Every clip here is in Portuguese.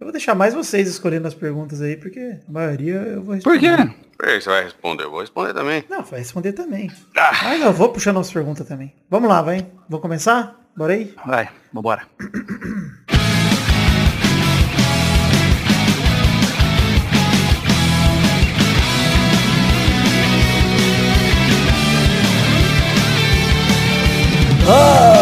Eu vou deixar mais vocês escolhendo as perguntas aí, porque a maioria eu vou responder. Por quê? Por que você vai responder? Eu vou responder também. Não, vai responder também. Ah. Mas eu vou puxando as perguntas também. Vamos lá, vai. Vou começar? Bora aí? Vai, vambora. Ah,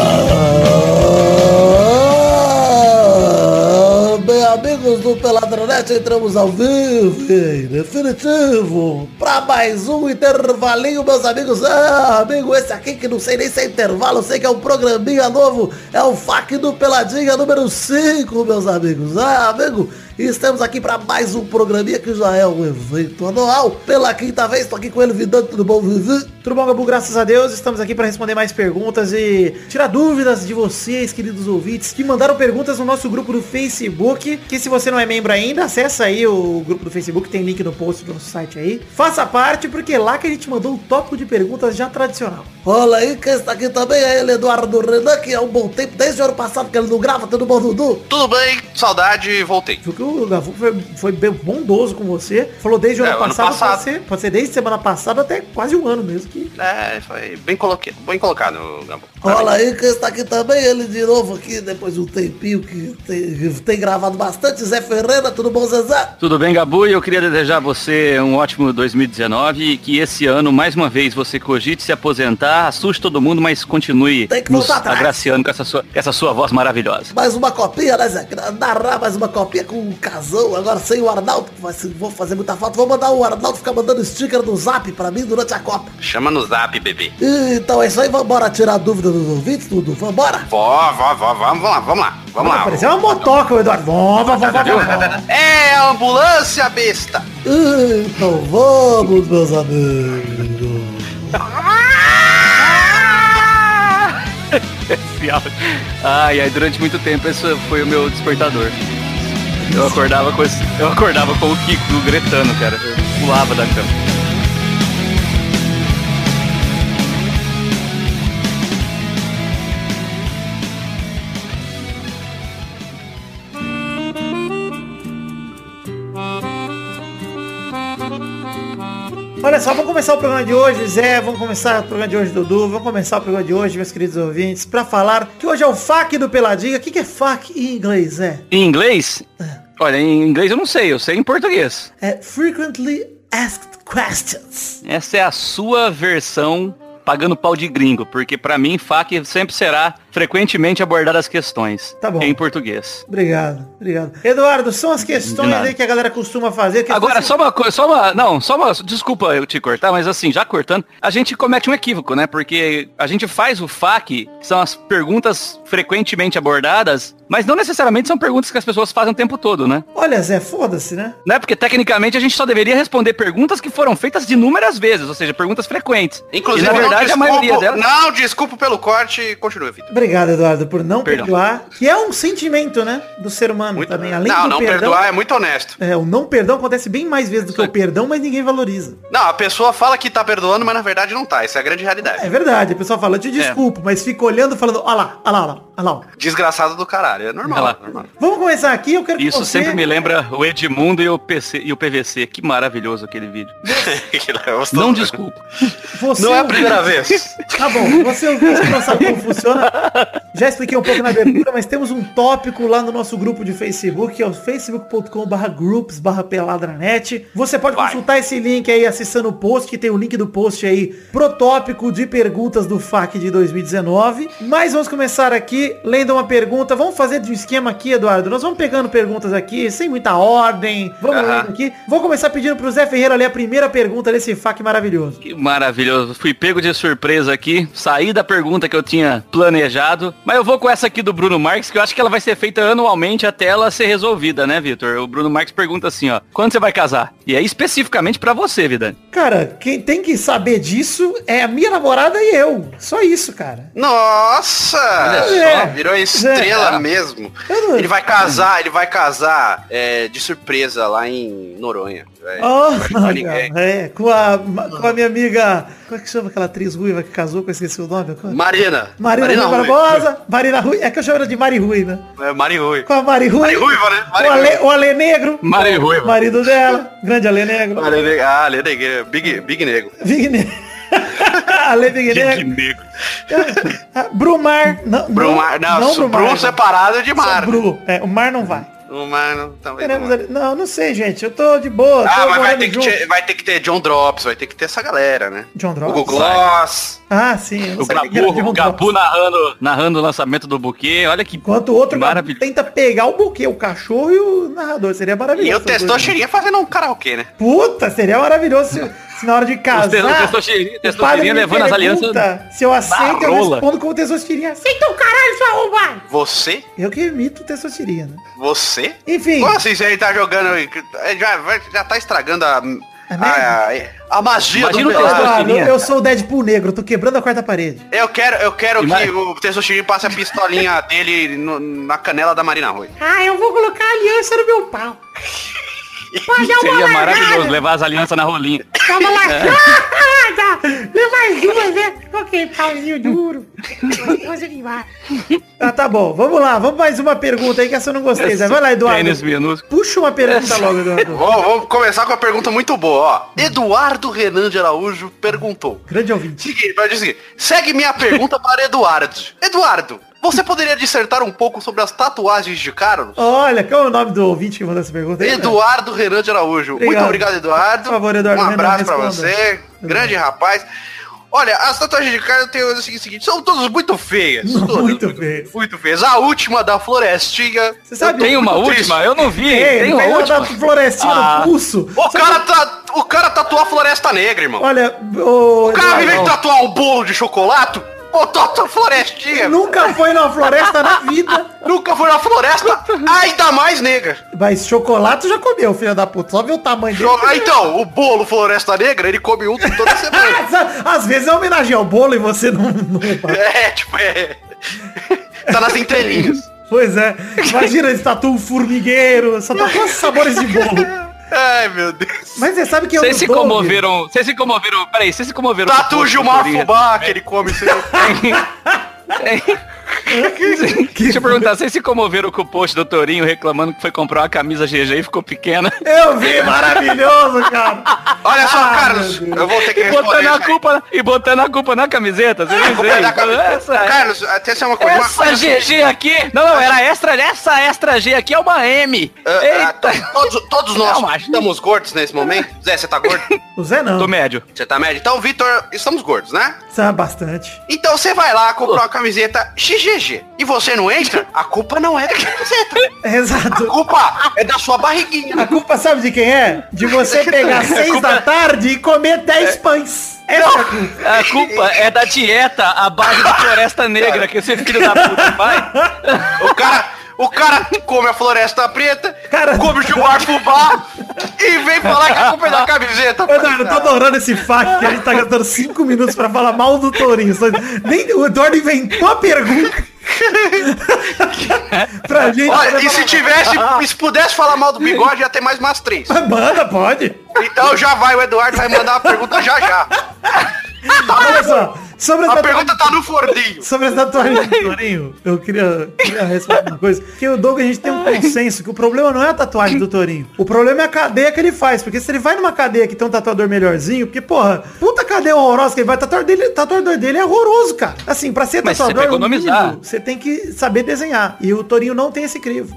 do Peladronete, entramos ao vivo, em definitivo, pra mais um intervalinho, meus amigos. Ah, amigo, esse aqui que não sei nem se é intervalo, sei que é um programinha novo, é o FAC do Peladinha número 5, meus amigos. Ah, amigo, e estamos aqui para mais um programinha que já é um evento anual. Pela quinta vez, tô aqui com ele, Vidante, tudo bom, Vivi? Tudo bom, Gabu? Graças a Deus, estamos aqui para responder mais perguntas e tirar dúvidas de vocês, queridos ouvintes, que mandaram perguntas no nosso grupo do Facebook, que se você não é membro ainda, acessa aí o grupo do Facebook, tem link no post do nosso site aí. Faça parte, porque é lá que a gente mandou um tópico de perguntas já tradicional. Olha aí, quem está aqui também é ele, Eduardo Renan, que é um bom tempo, desde o ano passado que ele não grava, tudo bom, Dudu? Tudo bem, saudade, voltei. Que o Gavu foi, foi bem bondoso com você. Falou desde o É, ano ano passado, passado. Pode, ser, pode ser desde semana passada até quase um ano mesmo. Que... É, foi bem, coloque... bem colocado, Gambo. Olha aí, quem está aqui também, ele de novo aqui, depois de um tempinho que tem, que tem gravado bastante, Zé Ferreira, tudo bom, Zezé? Tudo bem, Gabu? E eu queria desejar a você um ótimo 2019 e que esse ano, mais uma vez, você cogite se aposentar, assuste todo mundo, mas continue Tem que nos atrás. agraciando com essa sua, com essa sua voz maravilhosa. Mais uma copinha, né, Zé? Narrar mais uma copinha com o Casão, agora sem o Arnaldo, que vai ser- vou fazer muita falta. Vou mandar o Arnaldo ficar mandando sticker no zap pra mim durante a Copa. Chama no zap, bebê. Então é isso aí, vambora tirar a dúvida dos ouvintes, Dudu, vambora? Vó, vó, vó, vamos lá, vamos lá, vamos lá. Pareceu uma motoca, o Eduardo. Vamos, vamos, vamos, vamos. É a ambulância, besta. Então vamos, meus amigos. Ai, ai, durante muito tempo esse foi o meu despertador. Eu acordava com esse, eu acordava com o Kiko gritando, cara. Eu pulava da cama. Olha só, vamos começar o programa de hoje, Zé. Vamos começar o programa de hoje, Dudu. Vamos começar o programa de hoje, meus queridos ouvintes, pra falar que hoje é o FAQ do Peladinha. O que, que é FAQ em inglês, Zé? Em inglês? Olha, em inglês eu não sei, eu sei em português. É Frequently Asked Questions. Essa é a sua versão pagando pau de gringo, porque pra mim FAQ sempre será frequentemente abordar as questões. Tá bom. Em português. Obrigado, obrigado. Eduardo, são as De questões aí que a galera costuma fazer. que Agora, só uma coisa, só uma. Não, só uma. Desculpa eu te cortar, mas assim, já cortando, a gente comete um equívoco, né? Porque a gente faz o FAQ, que são as perguntas frequentemente abordadas, mas não necessariamente são perguntas que as pessoas fazem o tempo todo, né? Olha, Zé, foda-se, né? Né? Porque tecnicamente a gente só deveria responder perguntas que foram feitas inúmeras vezes, ou seja, perguntas frequentes. Inclusive, e na verdade a desculpo- maioria delas. Não, desculpa pelo corte, continua, Vitor. Obrigado, Eduardo, por não Perdão. perdoar, que é um sentimento, né, do ser humano Muito- também. Além não, do não perdão, perdoar é muito honesto. é, o não perdão acontece bem mais vezes do que o perdão, mas ninguém valoriza. Não, a pessoa fala que tá perdoando, mas na verdade não tá. Essa é a grande realidade. É verdade, a pessoa fala, eu te desculpo, mas fica olhando falando, olha lá, olha lá, olha lá, olha lá. ó." Desgraçado do caralho. É normal. É normal. Vamos começar aqui, eu quero que Isso você... sempre me lembra o Edmundo e o, PC, e o PVC. Que maravilhoso aquele vídeo. Não desculpa. Você Não é a primeira vez. Tá bom, você ouvinte que não sabe como funciona, já expliquei um pouco na abertura, mas temos um tópico lá no nosso grupo de Facebook, que é o facebook.com barra groups peladranet. Você pode Vai. consultar esse link aí acessando o post, que tem o link do post aí pro tópico de perguntas do FAQ de 2019. Mas vamos começar aqui lendo uma pergunta. Vamos fazer de um esquema aqui, Eduardo. Nós vamos pegando perguntas aqui, sem muita ordem. Vamos Aham. lendo aqui. Vou começar pedindo pro Zé Ferreira ler a primeira pergunta desse FAQ maravilhoso. Que maravilhoso. Fui pego de surpresa aqui. Saí da pergunta que eu tinha planejado. Mas eu vou com essa aqui do Bruno Marques, que eu acho que ela vai ser feita anualmente até ela ser resolvida, né, Vitor? O Bruno Marques pergunta assim, ó. Quando você vai casar? E é especificamente pra você, Vidani. Cara, quem tem que saber disso é a minha namorada e eu. Só isso, cara. Nossa! É. só, virou estrela É. mesmo. Ele vai casar, ele vai casar é, de surpresa lá em Noronha. Velho. Oh, é, com a, com a minha amiga. Como é que chama aquela atriz ruiva que casou, que eu esqueci o nome? Marina. Marina, Rui Rui. Barbosa, Marina Rui, é que eu chamo ela de Mari Rui, né? É, Mari Rui. Com a Mari Rui, Mari Ruiva, né? Mari o, Ale, Ruiva. o Ale Negro, Mari Ruiva. marido dela, grande Ale Negro, Ale Negro. Ah, Ale Negro. Big, Big Negro. Big Negro, Ale Big Negro, negro. Brumar, não, Brumar. Não, não não Brumar, Brum não. separado de Mar. Bru, é, o Mar não vai. O Mar não, também Queremos não. Não, não sei, gente, eu tô de boa, Ah, mas vai ter, que ter, vai ter que ter John Drops, vai ter que ter essa galera, né? John Drops? Google Gloss. Ah, sim, eu O Gabu, Gabu narrando, narrando o lançamento do buquê. Olha que Enquanto o outro Maravilhoso. tenta pegar o buquê, o cachorro e o narrador. Seria maravilhoso. E o essa coisa. Testosterinha fazendo um karaokê, né? Puta, seria maravilhoso se, na hora de casar. Testosterinha- Testosterinha levando as alianças Se eu aceito, eu respondo como Testosterinha. Aceita o caralho, sua arrombada! Você? Eu que imito Testosterinha, né? Você? Enfim, Como assim você tá jogando. é, Já, já tá estragando a. É A, a, magia Imagina do pelado. Eu, sou o Deadpool negro, tô quebrando a quarta parede. Eu quero, eu quero Ima- que o Testosterinha passe a pistolinha dele no- na canela da Marina Rui. Ah, eu vou colocar a aliança no meu pau. Seria maravilhoso levar as alianças na rolinha. Tava lá. Leva as duas, né? Ok, pauzinho duro. Ah, tá bom. Vamos lá. Vamos mais uma pergunta aí que essa eu não gostei. Zé. Vai lá, Eduardo. Puxa uma pergunta logo, Eduardo. Vou, vou começar com uma pergunta muito boa, ó. Eduardo Renan de Araújo perguntou. Grande ouvinte. Seguinte, seguinte, segue minha pergunta para Eduardo. Eduardo, você poderia dissertar um pouco sobre as tatuagens de Carlos? Olha, qual é o nome do ouvinte que mandou essa pergunta aí? Eduardo Renan de Araújo. Obrigado. Muito obrigado, Eduardo. Por favor, Eduardo Um abraço pra responda. você. Grande rapaz. Olha, as tatuagens de Carlos eu tenho o seguinte, são todas muito feias. Todas Muito feio. Muito feias. A última da Florestinha. Você sabe- Tem uma última? triste. Eu não vi. Ei, Tem uma última. da florestinha Ah. no pulso. O Sabe- cara, tá, o cara tatuou a Floresta Negra, irmão. Olha, o o cara, ao invés de Eduardo, tatuar um bolo de chocolate, botou Florestinha. nunca foi numa floresta na vida. Nunca foi na floresta, ainda mais negra. Mas chocolate já comeu, filho da puta. Só viu o tamanho dele. Ah, Então, o bolo Floresta Negra, ele come um toda semana. Às vezes é homenagem ao bolo e você não... não. É, tipo, é. Tá nas entrelinhas. Pois é. Imagina esse tatu um formigueiro. Só tá com sabores de bolo. Ai, meu Deus. Mas você sabe que eu Vocês se Doug- comoveram. Vocês se comoveram. Peraí, vocês se comoveram. Tatu Gilmar? Fubá, que ele come sempre. Deixa eu perguntar, vocês se comoveram com o post do Torinho reclamando que foi comprar uma camisa GG e ficou pequena? Eu vi, maravilhoso, cara. Olha só, Ah, Carlos, eu vou ter que responder. botando a culpa, e botando a culpa na camiseta, você viu Culpa isso é aí? Carlos, até ser uma coisa. uma essa coisa assim, GG aqui, não, não, era extra, essa extra G aqui é uma M. ah, Eita, to- todos, todos nós Não, estamos gordos nesse momento. Zé, você tá gordo? O Zé não. tô médio. Você tá médio? Então, Vitor, estamos gordos, né? Sabe bastante. Então você vai lá comprar uma camiseta E você não entra, a culpa não é da camiseta. A Exato. culpa é da sua barriguinha. A culpa sabe de quem é? De você pegar seis da tarde e comer dez pães. Essa é a culpa. A culpa é da dieta à base da floresta negra que esse filho da puta faz. O cara, o cara come a floresta preta, Cara- come o Gilmar Fubá e vem falar que a culpa é da camiseta. Eduardo, eu tô adorando esse fac que a gente tá gastando cinco minutos pra falar mal do Tourinho. Nem, o Eduardo inventou a pergunta. pra gente. Olha, e se tivesse, e se pudesse falar mal do bigode, ia ter mais umas três. Manda, pode. Então já vai, o Eduardo vai mandar uma pergunta já já. Olha só. Sobre A tatuagens- pergunta tá no forninho. Sobre as tatuagens do Torinho, eu queria, queria responder uma coisa. Que o Doug, a gente tem um consenso que o problema não é a tatuagem do Torinho. O problema é a cadeia que ele faz. Porque se ele vai numa cadeia que tem um tatuador melhorzinho, porque, porra, puta cadeia horrorosa que ele vai, o tatuador dele, tatuador dele é horroroso, cara. Assim, pra ser Mas você tatuador, vai economizar. no mínimo, você tem que saber desenhar. E o Torinho não tem esse crivo.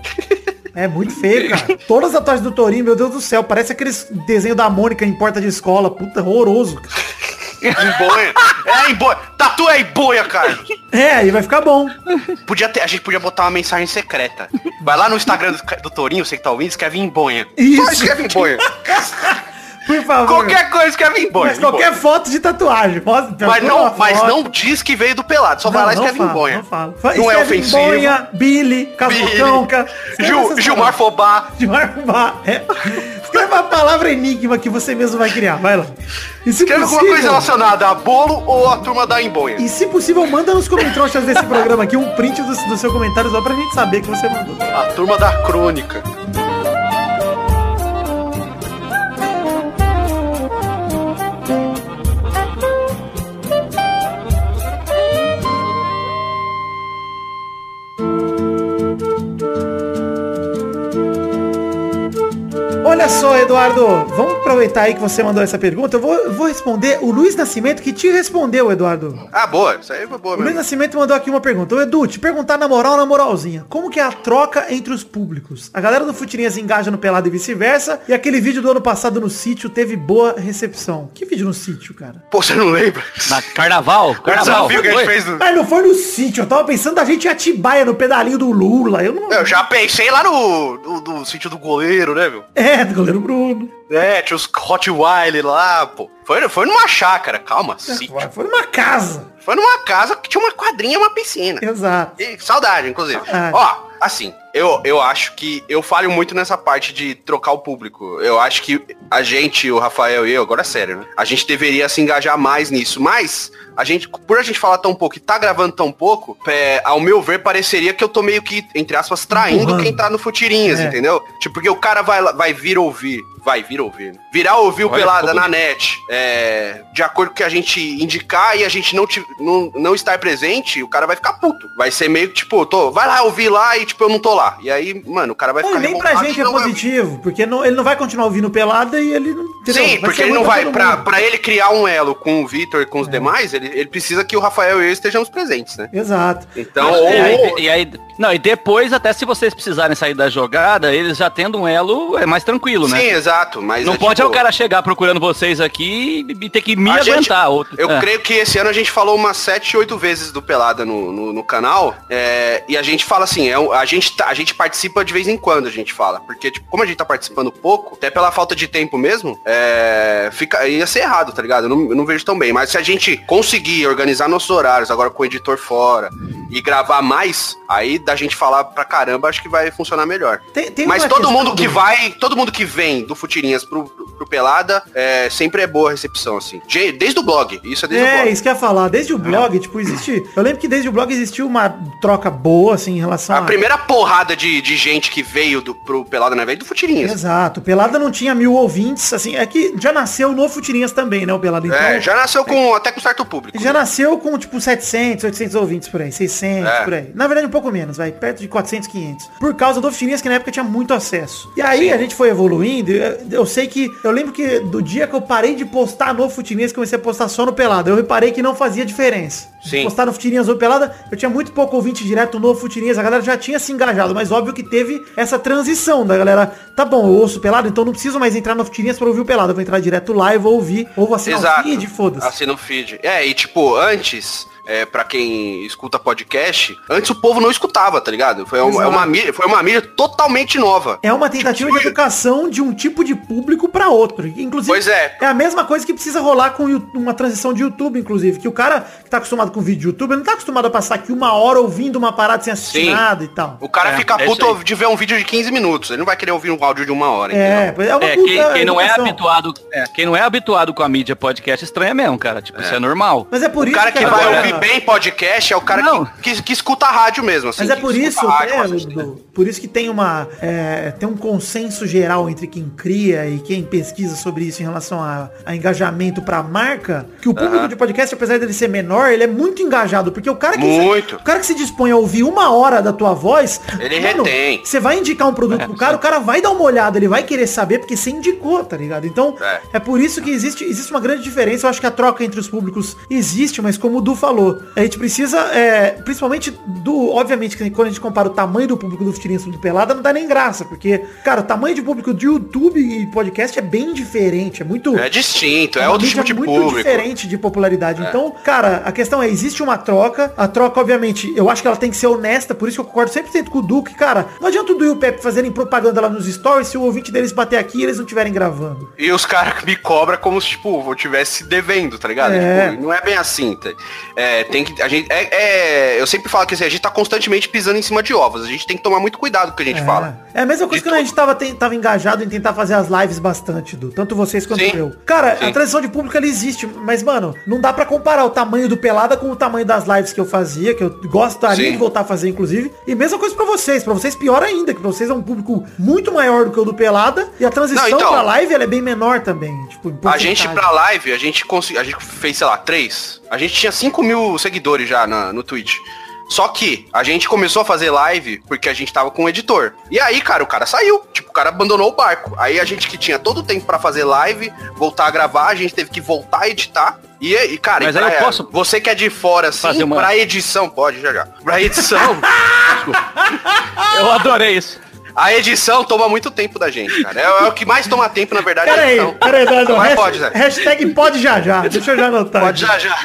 É muito feio, cara. Todas as tatuagens do Torinho, meu Deus do céu, parece aqueles desenhos da Mônica em porta de escola. Puta, horroroso. cara. Em boia. É em boia. Tatu é em boia, Carlos. É, aí vai ficar bom. Podia ter, a gente podia botar uma mensagem secreta. Vai lá no Instagram do, do Torinho, você que tá ouvindo, escreve em. Só Isso. escreve em bonha. Por favor. Qualquer coisa escreve em bonha. Mas qualquer bonha. foto de tatuagem. Pode, Mas não, mas não diz que veio do pelado. Só vai lá e não escreve em bonha. Não fala. Fa- Não é escreve ofensivo. Bonha, Billy, Billy, Gil- Gilmar Fobá. Gilmar Fubá. É. Escreva a palavra enigma que você mesmo vai criar, vai lá. E se Escreve alguma coisa relacionada a bolo ou a turma da Embonha. E se possível, manda nos comentários desse programa aqui um print do, do seu comentário só pra gente saber que você mandou. A turma da crônica. Eduardo, vamos aproveitar aí que você mandou essa pergunta. Eu vou, eu vou responder o Luiz Nascimento que te respondeu, Eduardo. Ah, boa. Isso aí foi boa O Luiz mesmo. Nascimento mandou aqui uma pergunta. Ô Edu, te perguntar na moral, na moralzinha. Como que é a troca entre os públicos? A galera do Futirinhas engaja no pelado e vice-versa. E aquele vídeo do ano passado no sítio teve boa recepção. Que vídeo no sítio, cara? Pô, você não lembra? Na carnaval? O Carnaval. desafio que a gente fez no... Mas não foi no sítio. Eu tava pensando da gente em Atibaia, no pedalinho do Lula. Eu não... Eu já pensei lá no, do, do sítio do goleiro, né, meu? É, do goleiro Bruno. É, tinha os Hot Wile lá, pô. Foi, foi numa chácara, calma, sítio. Foi numa casa. Foi numa casa que tinha uma quadrinha e uma piscina. Exato. E saudade, inclusive. Saudade. Ó, assim, eu, eu acho que eu falho muito nessa parte de trocar o público. Eu acho que a gente, o Rafael e eu, agora é sério, né? A gente deveria se engajar mais nisso. Mas, a gente, por a gente falar tão pouco e tá gravando tão pouco, é, ao meu ver, pareceria que eu tô meio que, entre aspas, traindo Empurrando. quem tá no Futirinhas, É. entendeu? Tipo, porque o cara vai, lá- vai vir ouvir. Vai vir ouvir. né? Virar ouvir o Olha, Pelada na bonito. net. É, de acordo com o que a gente indicar e a gente não, ti- não, não estar presente, o cara vai ficar puto. Vai ser meio que, tipo, tô, vai lá ouvir lá e, tipo, eu não tô lá. E aí, mano, o cara vai Não, ficar e nem pra gente e é vai- positivo, porque não- ele não vai continuar ouvindo pelada e ele não. entendeu? Sim, Vai porque ele não pra vai, pra, pra ele criar um elo com o Vitor e com os É. demais, ele, ele precisa que o Rafael e eu estejamos presentes, né? Exato. Então, É, ou- aí- e aí, não, e depois, até se vocês precisarem sair da jogada, eles já tendo um elo, é mais tranquilo, sim, né? exato, mas Não é, pode é tipo, o cara chegar procurando vocês aqui e e ter que me A gente- aguentar. outro. Eu é. creio que esse ano a gente falou umas 7, 8 vezes do Pelada no, no, no canal. é, e a gente fala assim, é, um- a, gente tá- a gente participa de vez em quando, a gente fala. Porque, tipo, como a gente tá participando pouco, até pela falta de tempo mesmo, é, fica, ia ser errado, tá ligado? Eu não, eu não vejo tão bem. Mas se a gente conseguir organizar nossos horários agora com o editor fora e gravar mais, aí da gente falar pra caramba, acho que vai funcionar melhor. Tem- tem Mas todo mundo que do- vai, todo mundo que vem do Futirinhas pro, pro Pelada, é, sempre é boa a recepção, assim. De- Desde o blog, isso é desde o É, blog. isso que eu ia falar. Desde o blog, tipo, existe. Eu lembro que desde o blog existiu uma troca boa, assim, em relação A primeira porrada de, de gente que veio do, pro Pelada na veio do Futirinhas. Exato. Pelada não tinha mil ouvintes, assim, é que já nasceu no Futirinhas também, né, o Pelada. Então, É, já nasceu com até com certo público. já nasceu com, tipo, 700, 800 ouvintes por aí, 600, É. por aí. Na verdade, um pouco menos, vai, perto de 400, 500. Por causa do Futirinhas, que na época tinha muito acesso. E aí, Sim. a gente foi evoluindo, eu, eu sei que, eu lembro que do dia que eu parei de postar no Futirinhas, comecei a postar só no Pelada, eu reparei que não fazia diferença. Sim. Postar no Futirinhas ou Pelada, eu tinha muito pouco ouvinte direto no Futirinhas, a galera já tinha se engajado, mas óbvio que teve essa transição da galera, tá bom, eu ouço Pelada, então não preciso mais entrar no Futirinhas pra ouvir o Pelada, eu vou entrar direto lá e vou ouvir, ou vou assinar Exato. o feed, foda-se. Assina o feed. É, e tipo, antes, é, pra quem escuta podcast, antes o povo não escutava, tá ligado? Foi uma, é uma mídia, foi uma mídia totalmente nova. É uma tentativa Tipo, de educação de um tipo de público pra outro. Inclusive, Pois é. a mesma coisa que precisa rolar com uma transição de YouTube, inclusive. Que o cara que tá acostumado com vídeo de YouTube, ele não tá acostumado a passar aqui uma hora ouvindo uma parada sem assistir Sim. nada e tal. O cara É, fica é puto de ver um vídeo de 15 minutos. Ele não vai querer ouvir um áudio de uma hora, É, entendeu? é uma É, puta quem, quem não é habituado, é, quem não é habituado com a mídia podcast estranha mesmo, cara. Tipo, isso é normal. Mas é por O isso cara que vai agora- ouvir bem podcast é o cara que, que, que escuta a rádio mesmo, assim. Mas é por isso, rádio é, né? Dudu, por isso que tem uma é, tem um consenso geral entre quem cria e quem pesquisa sobre isso em relação a, a engajamento pra marca, que o público de podcast, apesar dele ser menor, ele é muito engajado, porque o cara que Muito. o cara que se dispõe a ouvir uma hora da tua voz, Ele retém. Você vai indicar um produto pro cara, o cara vai dar uma olhada, ele vai querer saber porque você indicou, tá ligado? Então, É. é, por isso que existe, existe uma grande diferença. Eu acho que a troca entre os públicos existe, mas como o Du falou, a gente precisa, é, principalmente do, obviamente, que quando a gente compara o tamanho do público do Futirinhas do Pelada, não dá nem graça, porque, cara, o tamanho de público de YouTube e podcast é bem diferente, é muito... É distinto, é outro tipo de muito público. diferente de popularidade. Então, cara, a questão é, existe uma troca. A troca, obviamente, eu acho que ela tem que ser honesta, por isso que eu concordo 100% com o Duque, cara. Não adianta o Du e o Pepe fazerem propaganda lá nos stories se o ouvinte deles bater aqui e eles não estiverem gravando. E os caras me cobram como se, tipo, eu tivesse devendo, tá ligado? É. Tipo, não é bem assim. Tá? É, é, tem que. A gente, é, é- eu sempre falo que assim, a gente tá constantemente pisando em cima de ovos. A gente tem que tomar muito cuidado com o que a gente é. fala. É a mesma coisa De que quando a gente tava, ten- tava engajado em tentar fazer as lives bastante, Du. Tanto vocês quanto Sim. eu. Cara, Sim. a transição de público ela existe, mas, mano, não dá pra comparar o tamanho do Pelada com o tamanho das lives que eu fazia, que eu gostaria Sim. de voltar a fazer, inclusive. E mesma coisa pra vocês. Pra vocês, pior ainda, que pra vocês é um público muito maior do que o do Pelada. E a transição Não, então- pra live ela é bem menor também. Tipo, A gente pra live, a gente conseguiu. A gente fez, sei lá, três. A gente tinha 5 mil seguidores já na- no Twitch. Só que a gente começou a fazer live porque a gente tava com um editor. E aí, cara, o cara saiu. Tipo, o cara abandonou o barco. Aí a gente que tinha todo o tempo pra fazer live, voltar a gravar, a gente teve que voltar a editar. E, e cara, Mas e aí eu pra- posso você que é de fora, assim, fazer uma- pra edição, pode, já já. Pra edição, Eu adorei isso. A edição toma muito tempo da gente, cara. É, é o que mais toma tempo, na verdade, Pera é a aí, edição. pera aí, Dado. Mas pode, Zé. hashtag pode já já. Deixa eu já anotar. Pode aqui. já, já.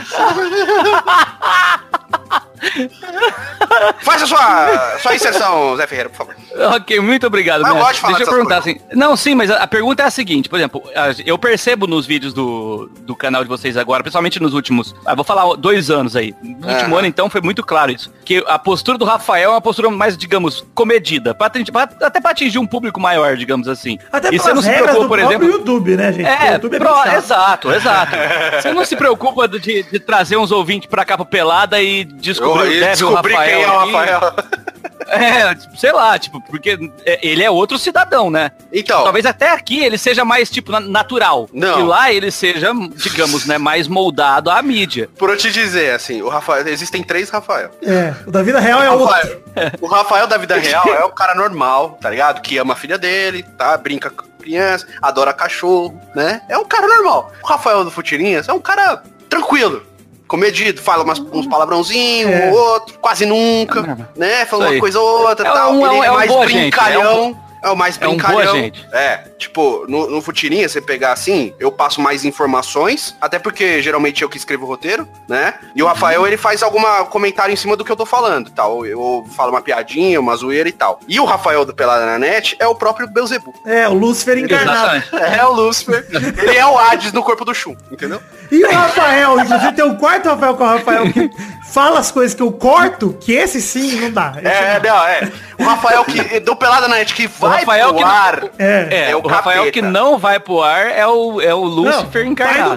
Faça sua, sua inserção, Zé Ferreira, por favor. Ok, muito obrigado. Mas eu mestre. gosto de falar Deixa eu perguntar assim. Não, sim, mas a, a pergunta é a seguinte, por exemplo, eu percebo nos vídeos do, do canal de vocês agora, principalmente nos últimos, ah, vou falar dois anos aí. No último ano, então, foi muito claro isso. Que a postura do Rafael é uma postura mais, digamos, comedida. Pra, atingir- pra- até pra atingir um público maior, digamos assim. Até e você não se preocupa, do por exemplo. YouTube, né, gente? É, YouTube pro- bem chato. exato, exato. Você não se preocupa de, de trazer uns ouvintes pra cá pro Pelada e descobrir Eu, o eu descobri Rafael. quem é o aqui. Rafael. É, tipo, sei lá, tipo, porque ele é outro cidadão, né? Então, Talvez até aqui ele seja mais, tipo, na- natural. Não. E lá ele seja, digamos, né, mais moldado à mídia. por eu te dizer, assim, o Rafael, existem três Rafael. É, o da vida real é o, outro. Rafael o Rafael da vida real é o cara normal, tá ligado? Que ama a filha dele, tá? Brinca com criança, adora cachorro, né? É um cara normal. O Rafael do Futirinhas é um cara tranquilo. Comedido, fala umas, uns palavrãozinhos, É. um ou outro, quase nunca, né? Fala uma coisa ou outra É tal. um- é um- Ele é um mais gente, brincalhão. É o mais é um brincalhão. boa gente. É, tipo, no, no Futirinha, você pegar assim, eu passo mais informações, até porque geralmente eu que escrevo o roteiro, né? E o Rafael, ele faz alguma comentário em cima do que eu tô falando, tal. Eu falo uma piadinha, uma zoeira e tal. E o Rafael do Pelada na Net é o próprio Beuzebu. É, o Lúcifer encarnado. Exatamente. É o Lúcifer. ele é o Hades no corpo do Shun, entendeu? E o Rafael, inclusive tem um quarto Rafael com o Rafael que fala as coisas que eu corto, que esse sim não dá. Esse É, não. não, é. O Rafael que, do Pelada na Net que O vai Rafael pro que ar. não, É. é, É o, o Rafael capeta. que não vai pro ar é o, é o Lúcifer Não, encarnado.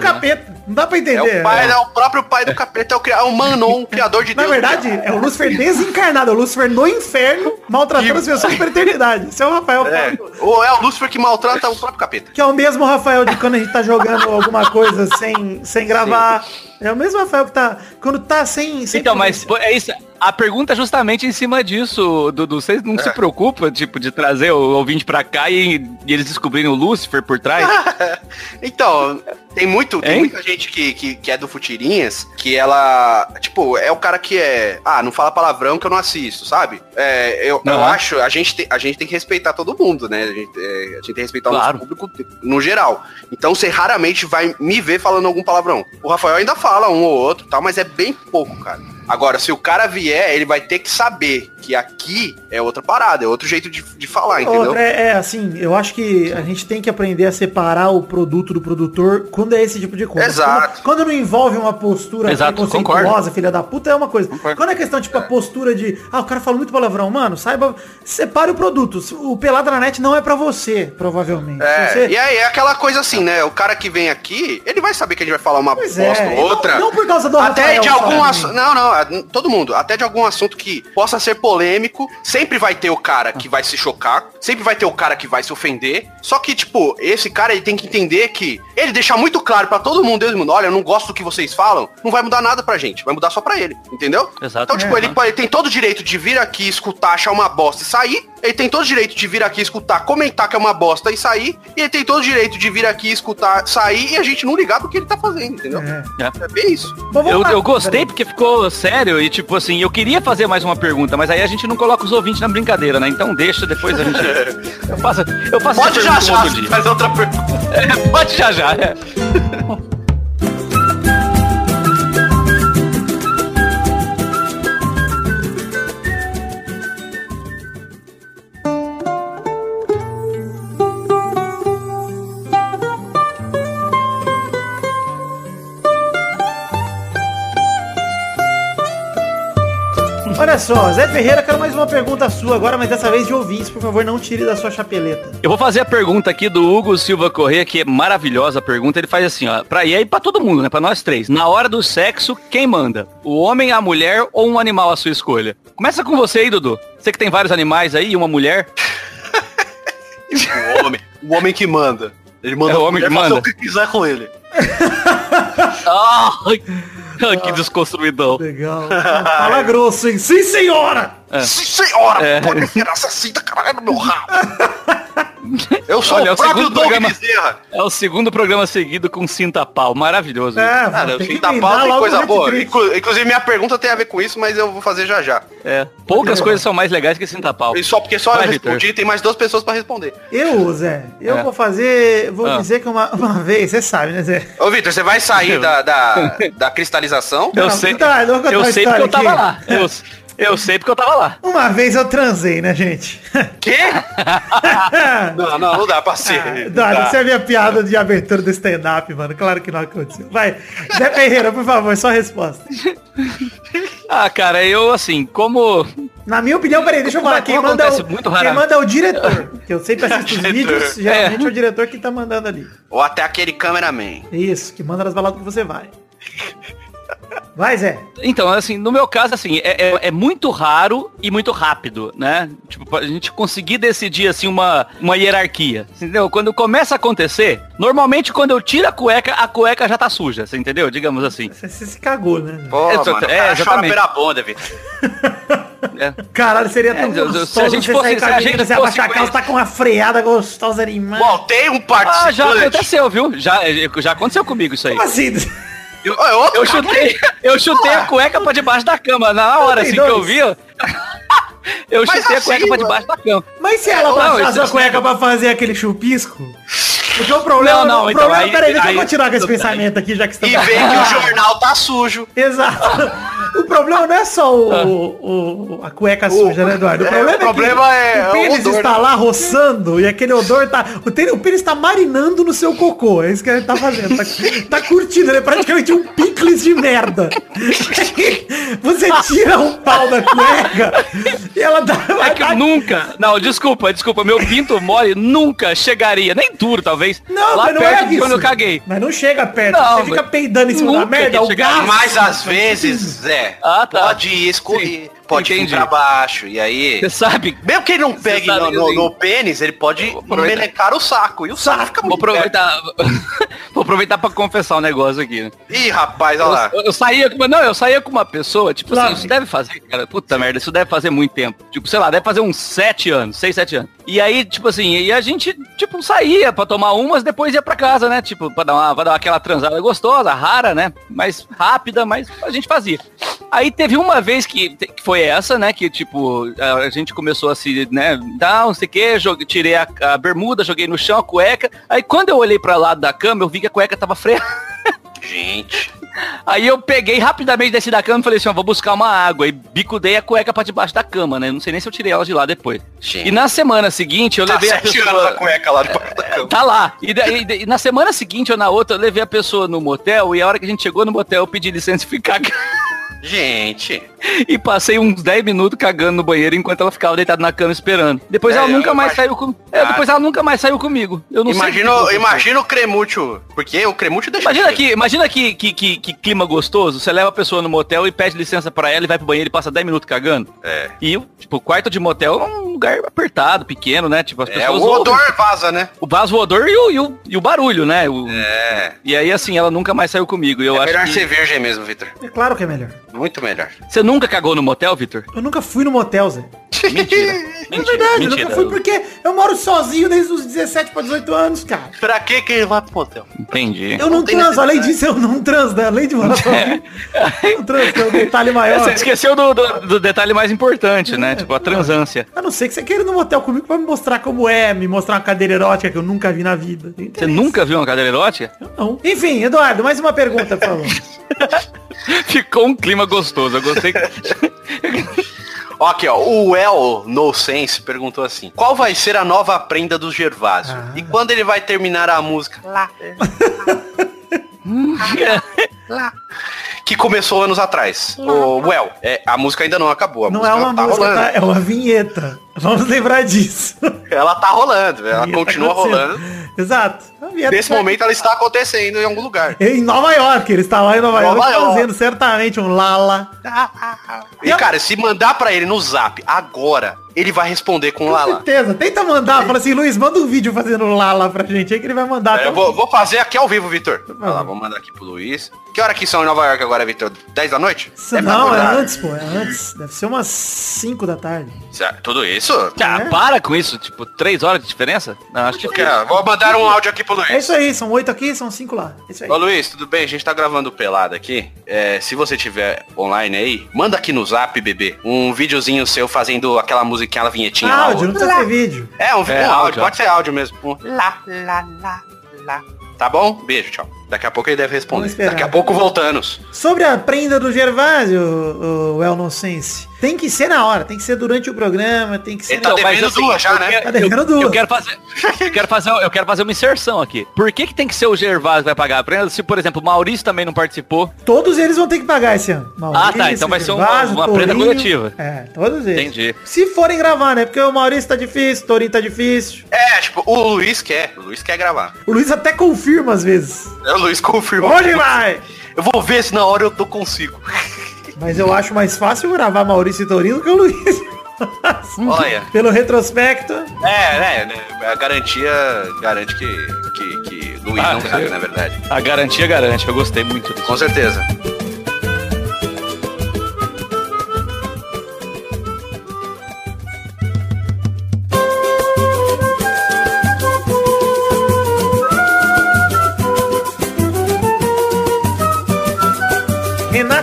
Pai do né? Não dá pra É entender. o pai, é o próprio pai do capeta, é o, é o Manon, o criador de Na Deus. verdade, é o Lúcifer desencarnado, é o Lúcifer no inferno, maltratando as pessoas por eternidade. Esse é o Rafael É, ou é o Lúcifer que maltrata o próprio capeta. Que é o mesmo Rafael de quando a gente tá jogando alguma coisa sem, sem gravar. É o mesmo Rafael que tá. Quando tá sem. sem Então, mas é isso. A pergunta é justamente em cima disso, Dudu. Vocês não se preocupam, tipo, de trazer o ouvinte pra cá e, e eles descobrirem o Lúcifer por trás? Então, tem muito, tem Hein? muita gente que, que, que é do Futirinhas, que ela, tipo, é o cara que é, ah, não fala palavrão que eu não assisto, sabe? É, eu, eu Aham. acho, a gente, tem, a gente tem que respeitar todo mundo, né? A gente, é, a gente tem que respeitar Claro. o nosso público no geral. Então você raramente vai me ver falando algum palavrão. O Rafael ainda fala um ou outro, tal, mas é bem pouco, cara. Agora, se o cara vier, ele vai ter que saber que aqui é outra parada, é outro jeito de, de falar, entendeu? Outra, é, é, assim, eu acho que a gente tem que aprender a separar o produto do produtor quando é esse tipo de coisa. Exato. Quando, quando não envolve uma postura Exato, preconceituosa, filha da puta, é uma coisa. Concordo. Quando é questão, tipo, a postura de, ah, o cara fala muito palavrão, mano, saiba, separe o produto. O Pelada na Net não é pra você, provavelmente. É, Você- e aí é aquela coisa assim, né? O cara que vem aqui, ele vai saber que a gente vai falar uma Pois bosta é, ou outra. não- não por causa do Até Rafael de algum assunto. Não, não, todo mundo. Até de algum assunto que possa ser polêmico. Sempre vai ter o cara que vai se chocar. Sempre vai ter o cara que vai se ofender. Só que, tipo, esse cara ele tem que entender que ele deixar muito claro pra todo mundo, Deus mundo, olha, eu não gosto do que vocês falam, não vai mudar nada pra gente. Vai mudar só pra ele. Entendeu? Exato. Então, tipo, É, ele, ele tem todo o direito de vir aqui, escutar, achar uma bosta e sair. Ele tem todo o direito de vir aqui, escutar, comentar que é uma bosta e sair. E ele tem todo o direito de vir aqui, escutar, sair e a gente não ligar pro que ele tá fazendo, entendeu? É. É. É bem isso. Eu, eu gostei porque ficou sério e tipo assim, eu queria fazer mais uma pergunta, mas aí a gente não coloca os ouvintes na brincadeira, né? Então deixa, depois a gente. Eu faço, eu faço Pode já já, outro dia. faz outra pergunta. É, pode já já. é. Olha só, Zé Ferreira, quero mais uma pergunta sua agora, mas dessa vez de ouvintes. Por favor, não tire da sua chapeleta. Eu vou fazer a pergunta aqui do Hugo Silva Corrêa, que é maravilhosa a pergunta. Ele faz assim, ó, pra ir aí pra todo mundo, né? Pra nós três. Na hora do sexo, quem manda? O homem, a mulher ou um animal à sua escolha? Começa com você aí, Dudu. Você que tem vários animais aí e uma mulher. O homem, o homem que manda. Ele manda É o homem que fazer manda. o que quiser com ele. Ah, que desconstruidão. Legal. Fala grosso, hein? Sim, senhora! Sim, senhora! É. Pode essa cinta, caralho, no meu rabo. Eu sou Olha, é o o próprio segundo Doug programa. Bezerra. É o segundo programa seguido com cinta pau. Maravilhoso. É, Cara, tem emendar pauta tem coisa boa. Inclu- Inclusive, minha pergunta tem a ver com isso, mas eu vou fazer já já. É. Poucas coisas são mais legais que cinta pau. E só porque só Vai, eu Vitor. respondi, tem mais duas pessoas pra responder. Eu, Zé, eu É. vou fazer. Vou Ah. dizer que uma, uma vez, você sabe, né, Zé? Ô, Vitor, você vai sair da, da, da cristalização? Eu Não, sei, tá, eu eu sei porque eu tava aqui. lá. Eu, eu sei porque eu tava lá. Uma vez eu transei, né, gente? Quê? não, não, não dá pra ser. Ah, Não Dá, isso é a minha piada de abertura do stand-up, mano. Claro que não aconteceu. Vai, Zé Ferreira, por favor, só a resposta. Ah, cara, eu assim, como. Na minha opinião, peraí, deixa eu falar. Como Quem manda, acontece o, muito quem manda é o diretor. Que eu sempre assisto os vídeos, geralmente é. o diretor que tá mandando ali. Ou até aquele cameraman. Isso, que manda nas baladas que você vai. Vai, Zé. Então, assim, no meu caso, assim, é, é- é muito raro e muito rápido, né? Tipo, pra gente conseguir decidir, assim, uma, uma hierarquia. Entendeu? Quando começa a acontecer, normalmente quando eu tiro a cueca, a cueca já tá suja, você entendeu? Digamos assim. Você, você se cagou, né? Pô, É, mano, o é, chora exatamente. pela bunda. É. Caralho, seria tão É, se a gostoso gente fosse- se a a gente fosse abaixar a calça, tá com uma freada gostosa animada. Bom, tem um Ah, participante. já aconteceu, viu? Já, já aconteceu comigo isso aí. Como assim? Eu, eu, Eu chutei, eu chutei a cueca pra debaixo da cama. Na hora assim que eu vi, ó, eu chutei a assim, cueca pra mano. debaixo da cama. Mas se ela Não, baixasse a cueca pra fazer aquele chupisco? Porque o problema... Não, não, o então, problema aí- peraí, deixa eu continuar com esse pensamento aqui, já que E estamos... vê que o jornal tá sujo. Exato. O problema não é só o, o- a cueca suja, né, Eduardo? O é, problema, o problema que é o o pênis odor, está né? lá roçando e aquele odor tá... O, tênis- o pênis tá marinando no seu cocô. É isso que ele tá fazendo. Tá, tá curtindo. Ele é praticamente um picles de merda. Você tira um pau da cueca e ela dá... É que eu nunca, não, desculpa, desculpa, meu pinto mole nunca chegaria, nem duro talvez, Não, lá mas não perto é isso. quando eu caguei. Mas não chega perto. Não, você fica peidando em cima da merda, que o chegar. gás. Mas às vezes, Zé, Ah, tá. pode escorrer, pode entendi. vir pra baixo. E aí. Você sabe, Mesmo que ele não pegue no, no- assim- no pênis, ele pode melecar o saco. E o saco fica vou aproveitar, vou aproveitar pra confessar um negócio aqui. né? Ih, rapaz, olha lá. Eu, eu saía com uma, não, eu saía com uma pessoa, tipo assim, vem. isso deve fazer, cara, puta merda, isso deve fazer muito tempo. Tipo, sei lá, deve fazer uns sete anos, seis, sete anos. E aí, tipo assim, e a gente, tipo, saía pra tomar umas, depois ia pra casa, né? Tipo, pra dar, uma, pra dar aquela transada gostosa, rara, né? Mais rápida, mas a gente fazia. Aí teve uma vez que, que foi essa, né? Que, tipo, a gente começou a se, né? Dar, não sei o que, tirei a, a bermuda, joguei no chão, a cueca. Aí quando eu olhei pra lado da cama, eu vi que a cueca tava freada. Gente. Aí eu peguei rapidamente, desci da cama e falei assim, ó, vou buscar uma água. E bicudei a cueca pra debaixo da cama, né? Não sei nem se eu tirei ela de lá depois. Gente. E na semana seguinte eu Tá levei a pessoa... a cueca lá debaixo da cama. Tá lá. E, daí- e na semana seguinte ou na outra, eu levei a pessoa no motel e a hora que a gente chegou no motel eu pedi licença e ficar Gente. e passei uns 10 minutos cagando no banheiro enquanto ela ficava deitada na cama esperando. Depois É, ela nunca mais imagino- saiu com... é, depois ela nunca mais saiu comigo. Eu não sei. o que Imagina, o cremútil. Porque o cremútil deixa. Imagina que, imagina que, que, que, que clima gostoso. Você leva a pessoa no motel e pede licença pra ela e vai pro banheiro e passa 10 minutos cagando. É. E, tipo, o quarto de motel é um lugar apertado, pequeno, né? Tipo, as É, pessoas o ouvem. odor vaza, né? O vaso o odor e o, e o, e o barulho, né? O- É. E aí, assim, ela nunca mais saiu comigo. Eu é acho melhor que... ser virgem mesmo, Vitor. É claro que é melhor. Muito melhor. Você nunca cagou no motel, Vitor? Eu nunca fui no motel, Zé. Mentira. É mentira, verdade, eu mentira. nunca fui porque eu moro sozinho desde os 17 para 18 anos, cara. pra que que ele vai pro motel? Entendi. Eu não, tem transo, além disso eu não transo, né? Além de morar sozinho. eu não transo, que é um detalhe É, maior. Você esqueceu do, do- do detalhe mais importante, né? Tipo, a transância. A não ser que você queira ir no motel comigo pra me mostrar como é, me mostrar uma cadeira erótica que eu nunca vi na vida. Você nunca viu uma cadeira erótica? Eu Não. Enfim, Eduardo, mais uma pergunta, por favor. Ficou um clima gostoso. Eu gostei. Aqui, ó. O El No Sense perguntou assim: Qual vai ser a nova prenda do Gervásio? Ah. E quando ele vai terminar a música? Lá. que começou anos atrás. O Well, é, a música ainda não acabou. A Não música é uma tá música, rolando. tá? É uma vinheta. Vamos lembrar disso. Ela tá rolando, ela continua acontecendo. rolando. Exato. Nesse tá- momento ela está acontecendo em algum lugar. Em Nova York, ele está lá em Nova, Nova York York. fazendo certamente um Lala. E cara, se mandar pra ele no zap agora, ele vai responder com Com Lala. certeza. Tenta mandar. Fala assim, Luiz, manda um vídeo fazendo Lala pra gente aí que ele vai mandar. É, Eu vou, vou fazer aqui ao vivo, Vitor. Vai lá, vou mandar aqui pro Luiz. Que hora que são em Nova York agora, Vitor? 10 da noite? É não, é antes, pô. É antes. Deve ser umas 5 da tarde. Cê- Tudo isso? Ah, É. para com isso. Tipo, três horas de diferença? Não, acho que... Cara, vou mandar um áudio aqui pro Luiz. É isso aí, são 8 aqui, são 5 lá. É isso aí. Ô Luiz, tudo bem? A gente tá gravando pelado aqui. É, se você tiver online aí, manda aqui no zap, bebê, um videozinho seu fazendo aquela musiquinha, aquela vinhetinha lá. Áudio, não precisa ser vídeo. É, um, É, um áudio, áudio, pode ser áudio mesmo. Um lá, lá, lá, lá. Tá bom? Beijo, tchau. Daqui a pouco ele deve responder. Daqui a pouco voltamos. Sobre a prenda do Gervásio, o, o El Nonsense, tem que ser na hora, tem que ser durante o programa, tem que ser Ele tá devendo assim, duas já, eu né? Tá devendo eu- duas. Eu quero fazer, eu quero fazer, eu quero fazer uma inserção aqui. Por que que tem que ser o Gervásio que vai pagar a prenda? Se, por exemplo, o Maurício também não participou. Todos eles vão ter que pagar esse ano. Ah, tá, então vai ser uma- Gervásio, uma prenda coletiva. É, todos eles. Entendi. Se forem gravar, né? Porque o Maurício tá difícil, o Tourinho tá difícil. É, tipo, o Luiz quer. O Luiz quer gravar. O Luiz até confirma às vezes. É, O Luiz confirmou. Onde vai? Eu vou ver se na hora eu tô consigo. Mas eu acho mais fácil gravar Maurício e Tourinho do que o Luiz. Olha. Pelo retrospecto. É, né, né, A garantia garante que, que, que Luiz Ah, não caga, na verdade. A garantia garante, eu gostei muito disso. Com certeza.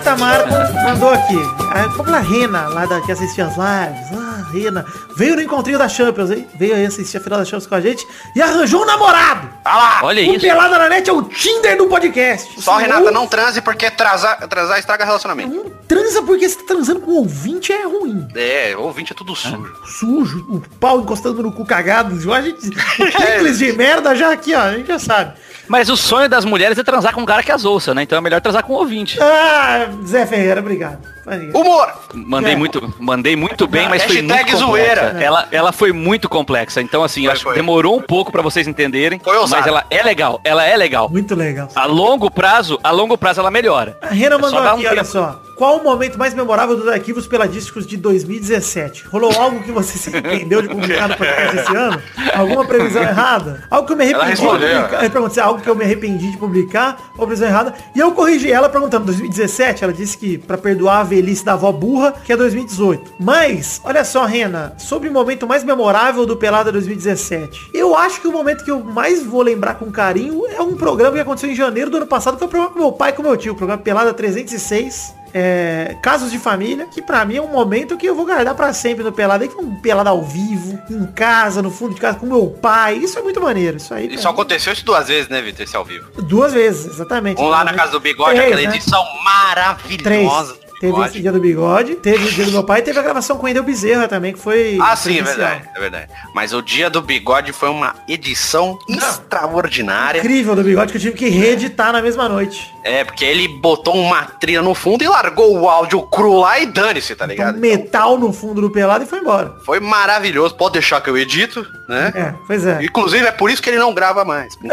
Renata Marco mandou aqui. A própria Rena, lá da, que assistia as lives. Ah, Rena. Veio no encontrinho da Champions, hein? Veio aí assistir a final da Champions com a gente e arranjou um namorado. Ah lá! Olha O isso. Pelada na Net é o Tinder do podcast. Só, Senão, Renata, não transe porque transar, transar estraga relacionamento. Não transa porque você tá transando com ouvinte é ruim. É, ouvinte é tudo sujo. Sujo, o pau encostando no cu cagado. A gente, o de merda já aqui, ó. A gente já sabe. Mas o sonho das mulheres é transar com um cara que as ouça, né? Então é melhor transar com um ouvinte. Ah, Zé Ferreira, obrigado. Humor! Mandei É. muito, mandei muito bem, mas foi muito complexa. zoeira. Ela, ela foi muito complexa. Então assim, Foi, acho que demorou um pouco pra vocês entenderem, Foi ousado. mas ela é legal. Ela é legal. Muito legal. A longo prazo, a longo prazo ela melhora. A Rena É só mandou dar um aqui, olha tempo. só. Qual o momento mais memorável dos arquivos peladísticos de 2017? Rolou algo que você se arrependeu de publicar no podcast esse ano? Alguma previsão errada? Algo que eu me arrependi de publicar. É algo que eu me arrependi de publicar ou previsão errada. E eu corrigi ela perguntando, 2017? Ela disse que pra perdoar a velhice da avó burra, que é 2018. Mas, olha só, Rena, sobre o momento mais memorável do Pelada 2017. Eu acho que o momento que eu mais vou lembrar com carinho é um programa que aconteceu em janeiro do ano passado, que foi o programa com meu pai e com meu tio, o programa Pelada 306. É, casos de família, que pra mim é um momento que eu vou guardar pra sempre no Pelada. Aí foi um Pelada ao vivo, em casa, no fundo de casa, com meu pai. Isso é muito maneiro. Isso aí. Mim, aconteceu isso duas vezes, né, Vitor? Esse ao vivo. Duas vezes, exatamente. Um lá na casa do bigode, Três, aquela né? edição Três. maravilhosa. do Teve esse dia do bigode, teve o dia do meu pai, teve a gravação com o Endel Bezerra também, que foi. Ah, sim, é verdade, é verdade. Mas o dia do bigode foi uma edição extraordinária. Incrível do bigode que eu tive que reeditar na mesma noite. É, porque ele botou uma trilha no fundo e largou o áudio cru lá e dane-se, tá Um ligado? metal no fundo do pelado e foi embora. Foi maravilhoso. Pode deixar que eu edito, né? É, pois é. Inclusive, é por isso que ele não grava mais.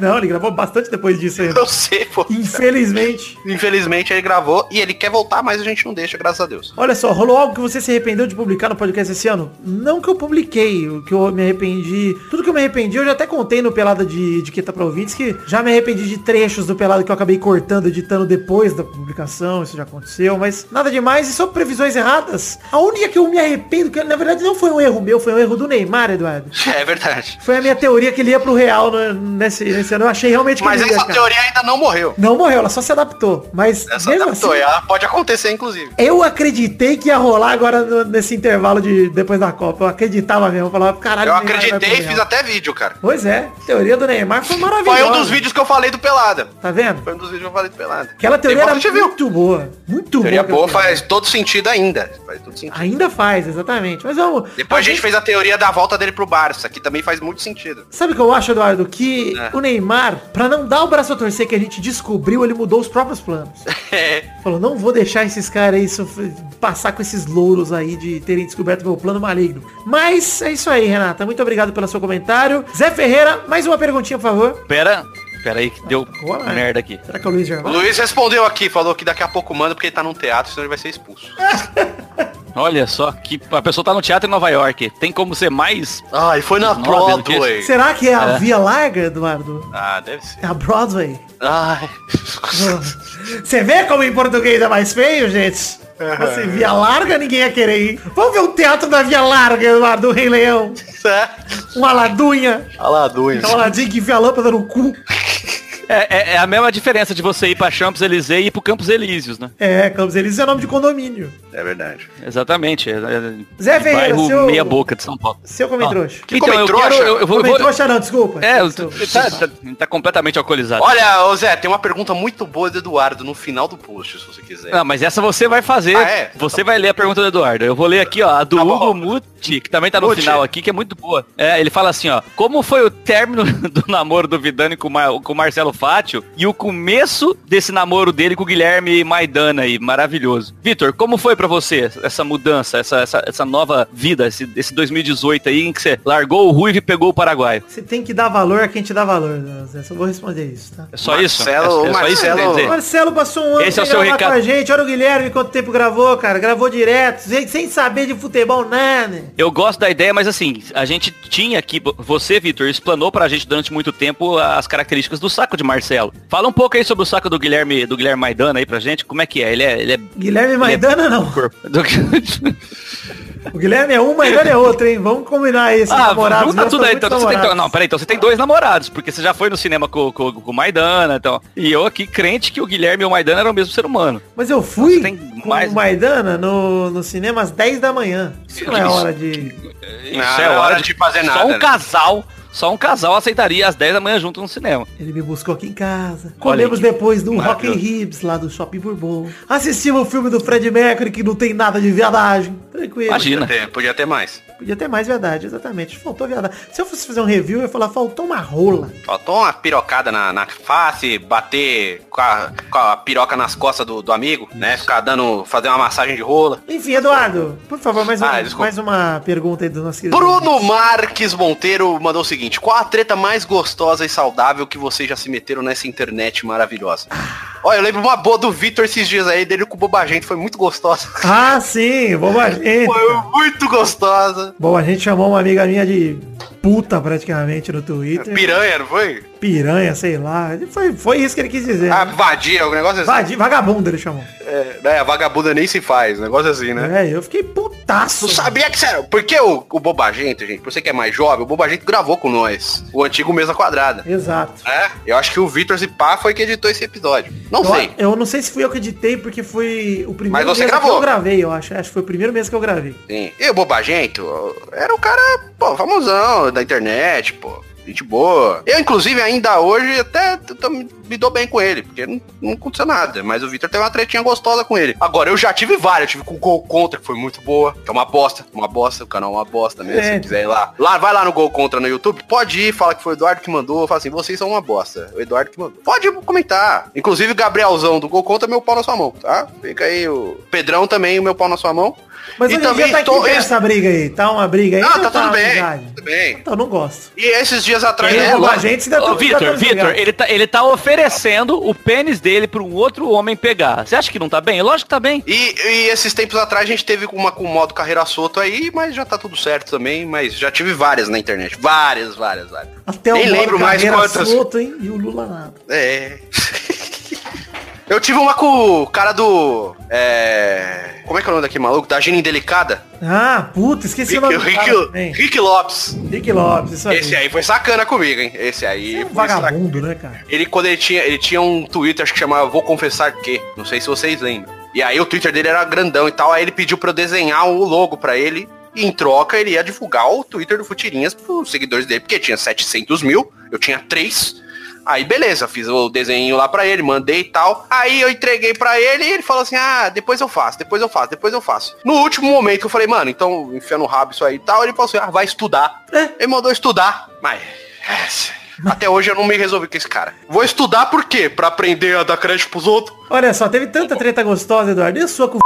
Não, ele gravou bastante depois disso ainda. eu sei, pô. Infelizmente. Infelizmente ele gravou e ele quer voltar, mas a gente não deixa, graças a Deus. Olha só, rolou algo que você se arrependeu de publicar no podcast esse ano? Não que eu publiquei, o que eu me arrependi. Tudo que eu me arrependi, eu já até contei no Pelada de Etiqueta pra ouvintes, que já me arrependi de trechos do Pelada que eu acabei cortando, editando depois da publicação, isso já aconteceu, mas nada demais. E sobre previsões erradas, a única que eu me arrependo, que na verdade não foi um erro meu, foi um erro do Neymar, Eduardo. É verdade. Foi a minha teoria que ele ia pro Real no- nesse, nesse ano. Eu achei realmente que Mas ele ia, essa cara. teoria ainda não morreu. Não morreu, ela só se adaptou. Mas Essa mesmo adaptou, assim, ela pode acontecer, inclusive. eu acreditei que ia rolar agora no- nesse intervalo de depois da Copa. Eu acreditava mesmo. Eu falava, caralho, Eu acreditei e fiz até vídeo, cara. Pois é, teoria do Neymar foi maravilhosa. Foi um dos vídeos que eu falei do Pelada. Tá vendo? Foi participando dos vídeos do Valendo Pelada. Aquela teoria era muito boa. Muito Teoria boa. boa faz todo sentido ainda. Faz todo sentido. Ainda faz, exatamente. Mas vamos. Depois a gente fez a teoria da volta dele pro Barça, que também faz muito sentido. Sabe o que eu acho, Eduardo? Que É. o Neymar, pra não dar o braço a torcer que a gente descobriu, ele mudou os próprios planos. É. Falou, não vou deixar esses caras aí sofrer- passar com esses louros aí de terem descoberto meu plano maligno. Mas é isso aí, Renata. Muito obrigado pelo seu comentário. Zé Ferreira, mais uma perguntinha, por favor. Pera, pera aí que deu Boa, né? merda aqui. Será que é o Luiz O Gervais? Luiz respondeu aqui, falou que daqui a pouco manda porque ele tá num teatro, senão ele vai ser expulso. Olha só, que a pessoa tá no teatro em Nova York. Tem como ser mais... Ah, e foi na Broadway. Será que é a É. Via Larga, Eduardo? Ah, deve ser. É a Broadway? Ai. Você vê como em português é mais feio, gente? Você Via Larga, ninguém ia querer ir. Vamos ver o teatro da Via Larga, Eduardo, do Rei Leão. Uma ladunha. Aladunhos. Aquela ladinha que enfia a lâmpada no cu. É, é- é a mesma diferença de você ir pra Champs-Élysées e ir pro Campos Elíseos, né? É, Campos Elíseos é nome de condomínio. É verdade. Exatamente. É, é, Zé Ferreira, bairro seu- meia boca de São Paulo. Seu comentrouxa. Que então, eu comentrouxa? quero... Eu, eu vou, eu vou- Comentrouxa não, desculpa. é, tá, tá- tá completamente alcoolizado. Olha, ô Zé, tem uma pergunta muito boa do Eduardo no final do post, se você quiser. Não, mas essa você vai fazer. Ah, é? Você vai ler a pergunta do Eduardo. Eu vou ler aqui, ó, a do Tá bom. Hugo Muti, que também tá no Muti. final aqui, que é muito boa. É, ele fala assim, ó. Como foi o término do namoro do Vidani com, Mar- com o Marcelo Fátio e o começo desse namoro dele com o Guilherme Maidana aí, maravilhoso. Vitor, como foi pra você essa mudança, essa, essa, essa nova vida, esse, esse 2018 aí em que você largou o Ruivo e pegou o Paraguai? Você tem que dar valor a quem te dá valor, Zé. Só vou responder isso, tá? É só isso? Marcelo- É, é só isso que Marcelo-? Marcelo passou um ano Esse é o seu gravar recado. com a gente. Olha o Guilherme quanto tempo gravou, cara. Gravou direto, sem, sem saber de futebol nada. Eu gosto da ideia, mas assim, a gente tinha aqui, você, Vitor, explanou pra gente durante muito tempo as características do saco de Marcelo. Fala um pouco aí sobre o saco do Guilherme, do Guilherme Maidana aí pra gente, como é que é? Ele é... Ele é... Guilherme Maidana não. Do- O Guilherme é um, Maidana é outro, hein? Vamos combinar aí esses ah, junta meus tudo aí. Então, você tem, não, peraí, então você tem dois namorados, porque você já foi no cinema com, com, com o Maidana, então. E eu aqui crente que o Guilherme e o Maidana eram o mesmo ser humano. Mas eu fui tem com mais- o Maidana no, no cinema às 10 da manhã. Isso não é hora de... Isso Não, é não hora de fazer Só nada. um né? casal, só um casal aceitaria às 10 da manhã junto no cinema. Ele me buscou aqui em casa. Comemos depois do Rock and. Ribs, lá do Shopping Bourbon. Assistimos o filme do Fred Mercury, que não tem nada de viadagem. Tranquilo. Imagina. Podia ter, podia ter mais. Podia ter mais verdade, exatamente. Faltou verdade. Se eu fosse fazer um review, eu ia falar, faltou uma rola. Faltou uma pirocada na, na face, bater com a, com a piroca nas costas do, do amigo, né? Ficar dando, fazer uma massagem de rola. Enfim, Eduardo, por favor, mais, Ah, desculpa. mais uma pergunta aí do nosso querido. Bruno Marques Monteiro mandou o seguinte: Qual a treta mais gostosa e saudável que vocês já se meteram nessa internet maravilhosa? Olha, eu lembro uma boa do Vitor esses dias aí, dele com o Bobagente, foi muito gostosa. Ah, sim, boba gente. Foi muito gostosa. Bom, a gente chamou uma amiga minha de puta praticamente no Twitter. Piranha, não foi? Piranha, sei lá. Foi, foi isso que ele quis dizer. Ah, né? vadia, o negócio assim. Vadi- vagabundo ele chamou. É, né, a vagabunda nem se faz, negócio assim, né? É, eu fiquei putaço. Tu sabia que sério? Porque o, o Bobagento, gente, pra você que é mais jovem, o Bobagento gravou com nós. O antigo Mesa Quadrada. Exato. É, eu acho que o Vitor Zipá foi que editou esse episódio. Não Eu- sei. Eu não sei se fui eu que editei, porque foi o primeiro Mas você gravou. que eu gravei, eu acho. Acho que foi o primeiro mês que eu gravei. Sim. E o Bobagento era um cara, pô, famosão da internet, pô. Gente boa. Eu, inclusive, ainda hoje até me dou bem com ele, porque não, não aconteceu nada. Mas o Vitor teve uma tretinha gostosa com ele. Agora, eu já tive várias. Eu tive com o Gol Contra, que foi muito boa. Que é uma bosta. Uma bosta. O canal é uma bosta mesmo. É. Se quiser ir lá. Lá, vai lá no Gol Contra no YouTube. Pode ir, fala que foi o Eduardo que mandou. Fala assim, vocês são uma bosta. O Eduardo que mandou. Pode comentar. Inclusive, Gabrielzão do Gol Contra, meu pau na sua mão, tá? Fica aí o Pedrão também, o meu pau na sua mão. Mas E também tá aqui tô- essa briga aí. Tá uma briga aí. Ah, ou tá tudo bem. amizade? Tudo bem. Então, eu não gosto. E esses dias atrás, né, roubou a gente, tudo- Vitor, Vitor, ele tá, ele tá oferecendo o pênis dele pra um outro homem pegar. Você acha que não tá bem? Lógico que tá bem. E, e esses tempos atrás a gente teve uma com modo carreira solto aí, mas já tá tudo certo também. Mas já tive várias na internet. Várias, várias, várias. Até Nem o modo lembro mais carreira quantas. solto, hein? E o Lula nada. É. Eu tive uma com o cara do. É. Como é que é o nome daquele maluco? Da Gina Indelicada? Ah, puta, esqueci Rick, o nome do cara Rick. Rick Lopes. Rick Lopes, isso aí. Esse aí foi sacana comigo, hein? Esse aí Você é um vagabundo, né, cara? Ele, quando ele tinha, ele tinha um Twitter, acho que chamava Vou Confessar Que. Não sei se vocês lembram. E aí o Twitter dele era grandão e tal. Aí ele pediu pra eu desenhar o logo pra ele. E em troca ele ia divulgar o Twitter do Futirinhas pros seguidores dele, porque tinha 700 mil. Eu tinha 3. Aí beleza, fiz o desenho lá pra ele, mandei e tal. Aí eu entreguei pra ele e ele falou assim: ah, depois eu faço, depois eu faço, depois eu faço. No último momento que eu falei, mano, então enfia no rabo isso aí e tal, ele falou assim: ah, vai estudar. É. Ele mandou estudar, mas. é, Até hoje eu não me resolvi com esse cara. Vou estudar por quê? Pra aprender a dar crédito pros outros? Olha só, teve tanta treta gostosa, Eduardo. E a sua com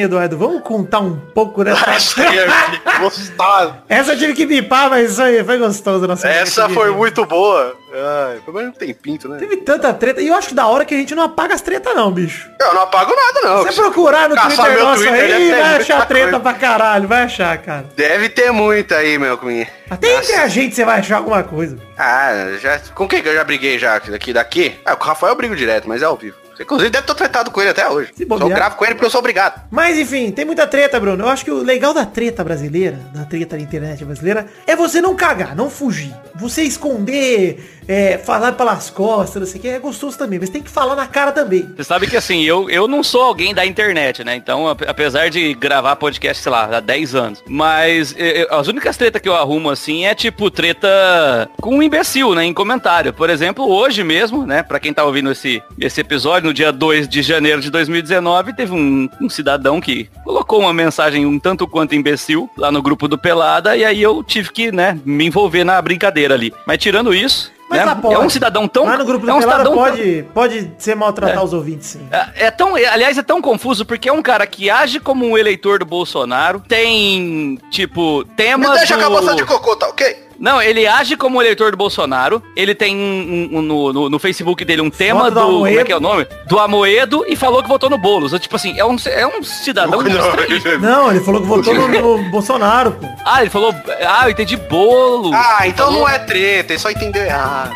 Eduardo? Vamos contar um pouco dessa. Essa aí gostosa. Essa eu tive que bipar, mas isso aí foi gostoso. Nossa, Essa foi beleza. muito boa. Ai, pelo menos não tem pinto, né? Teve tanta treta. E eu acho que da hora que a gente não apaga as tretas, não, bicho. Eu não apago nada, não. Se você procurar no Caçar Twitter nosso Twitter, aí, vai achar treta coisa. pra caralho. Vai achar, cara. Deve ter muita aí, meu cominha. Até entre a gente você vai achar alguma coisa. Ah, já. Com quem que eu já briguei já? Daqui daqui? Ah, com o Rafael eu brigo direto, mas é ao vivo. Inclusive, deve ter tratado com ele até hoje. Se Só bobear. gravo com ele porque eu sou obrigado. Mas enfim, tem muita treta, Bruno. Eu acho que o legal da treta brasileira, da treta da internet brasileira, é você não cagar, não fugir. Você esconder, é, falar pelas costas, não sei o que, é gostoso também, mas tem que falar na cara também. Você sabe que assim, eu, eu não sou alguém da internet, né? Então, ap- apesar de gravar podcast, sei lá, há 10 anos, mas eh, as únicas tretas que eu arrumo assim é tipo treta com um imbecil, né? Em comentário. Por exemplo, hoje mesmo, né? Pra quem tá ouvindo esse, esse episódio, no dia 2 de janeiro de 2019, teve um, um cidadão que colocou uma mensagem um tanto quanto imbecil lá no grupo do Pelada, e aí eu tive que, né, me envolver na brincadeira ali. Mas tirando isso. Mas né, pode. é um cidadão tão. Lá no grupo é do um Pelada cidadão tão- pode, pode ser maltratar É. os ouvintes, sim. é, é tão, é, aliás, é tão confuso porque é um cara que age como um eleitor do Bolsonaro, tem, tipo, Me temas deixa do... com a de cocô, tá ok? Não, ele age como eleitor do Bolsonaro, ele tem um- um- no, no, no Facebook dele um tema Foto do, do como é Amoedo. que é o nome? Do Amoedo e falou que votou no Boulos. Tipo assim, é um, é um cidadão estranho. Não, ele falou que votou no, no Bolsonaro, pô. Ah, ele falou, ah, eu entendi bolo. Ah, então não é treta, ele só entendeu errado.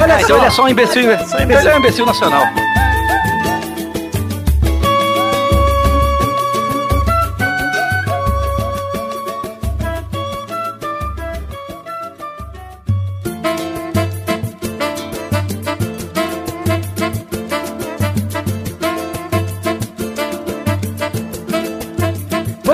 Olha Ah, então ele é só um imbecil, Só um então imbecil. ele é um imbecil nacional.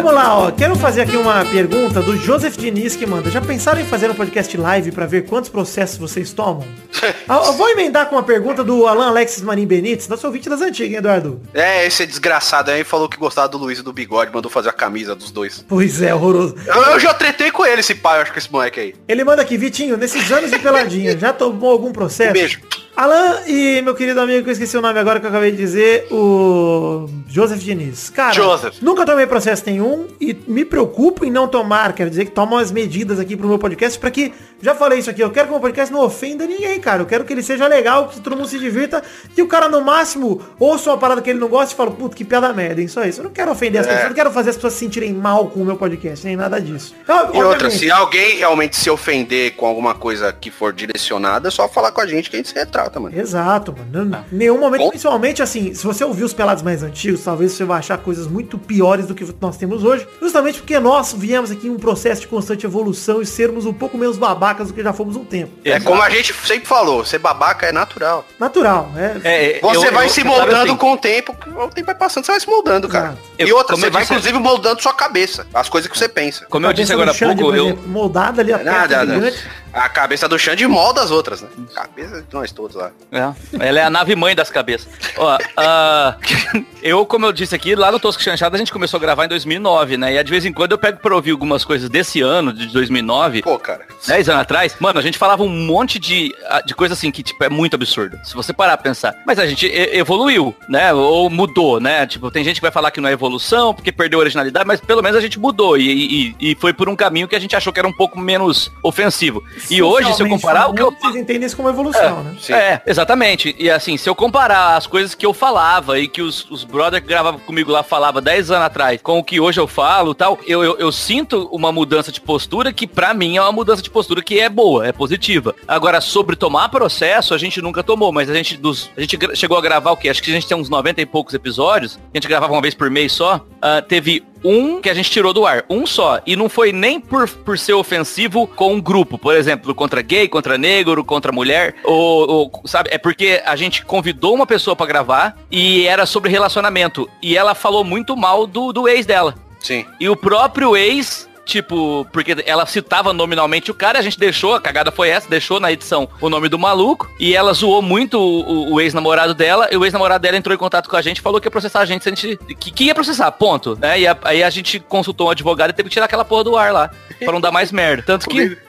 Vamos lá, ó. Quero fazer aqui uma pergunta do Joseph Diniz que manda. Já pensaram em fazer um podcast live pra ver quantos processos vocês tomam? Ah, eu vou emendar com uma pergunta do Alan Alexis Marim Benites, nosso ouvinte das antigas, hein, Eduardo? É, esse desgraçado aí falou que gostava do Luiz e do Bigode, mandou fazer a camisa dos dois. Pois é, horroroso. Eu, eu já tretei com ele, esse pai, eu acho que esse moleque aí. Ele manda aqui, Vitinho, nesses anos de peladinha, já tomou algum processo? Um beijo. Alan e meu querido amigo, que eu esqueci o nome agora que eu acabei de dizer, o Joseph Diniz. Cara, Joseph. nunca tomei processo nenhum e me preocupo em não tomar. Quero dizer que tomo as medidas aqui pro meu podcast pra que, já falei isso aqui, eu quero que o meu podcast não ofenda ninguém, cara. Eu quero que ele seja legal, que todo mundo se divirta e o cara no máximo ouça uma parada que ele não gosta e fala, puta, que piada merda, hein? Só isso. Eu não quero ofender as É. pessoas, eu não quero fazer as pessoas se sentirem mal com o meu podcast, nem nada disso. Então, E outra, obviamente- se alguém realmente se ofender com alguma coisa que for direcionada, é só falar com a gente que a gente se retrata, mano. Exato, mano. Em nenhum momento, Bom. principalmente assim, se você ouvir os pelados mais antigos, talvez você vai achar coisas muito piores do que nós temos hoje. Justamente porque nós viemos aqui em um processo de constante evolução e sermos um pouco menos babacas do que já fomos um tempo. É como a gente sempre falou, ser babaca é natural. Natural, né? É, Você eu- vai eu- se moldando assim, com o tempo, o tempo vai passando, você vai se moldando, cara. Exato. E Eu- outra, como você vai disse- inclusive moldando sua cabeça, as coisas que você pensa. Como eu disse agora há pouco, eu, moldada ali a Nada, perna nada. A cabeça do Xande molda as outras, né? Cabeça de nós todos lá. É, ela é a nave mãe das cabeças. Ó, ah, eu, como eu disse aqui, lá no Tosco Chanchada a gente começou a gravar em 2009, né? E de vez em quando eu pego pra ouvir algumas coisas desse ano, de 2009, Pô, cara. 10 anos atrás. Mano, a gente falava um monte de, ah, de coisa assim que, tipo, é muito absurdo. Se você parar pra pensar. Mas a gente e- evoluiu, né? Ou mudou, né? Tipo, tem gente que vai falar que não é evolução, porque perdeu a originalidade, mas pelo menos a gente mudou. E, e- e foi por um caminho que a gente achou que era um pouco menos ofensivo. E hoje, se eu comparar o que eu Vocês entendem isso como evolução, né? Sim. é, exatamente. E assim, se eu comparar as coisas que eu falava e que os, os brothers que gravavam comigo lá falavam 10 anos atrás com o que hoje eu falo tal, eu, eu, eu sinto uma mudança de postura que pra mim é uma mudança de postura que é boa, é positiva. Agora, sobre tomar processo, a gente nunca tomou, mas a gente, dos, a gente chegou a gravar o quê? Acho que a gente tem uns 90 e poucos episódios, que a gente gravava uma vez por mês só. Ah, teve um que a gente tirou do ar, um só. E não foi nem por, por ser ofensivo com um grupo, por exemplo, contra gay, contra negro, contra mulher, ou, ou, sabe? É porque a gente convidou uma pessoa pra gravar e era sobre relacionamento. E ela falou muito mal do, do ex dela. Sim. E o próprio ex tipo, porque ela citava nominalmente o cara, a gente deixou, a cagada foi essa, deixou na edição o nome do maluco, e ela zoou muito o, o ex-namorado dela, e o ex-namorado dela entrou em contato com a gente, falou que ia processar a gente, se a gente que, que ia processar, ponto, né? E a, aí a gente consultou um advogado e teve que tirar aquela porra do ar lá, pra não dar mais merda. Tanto que...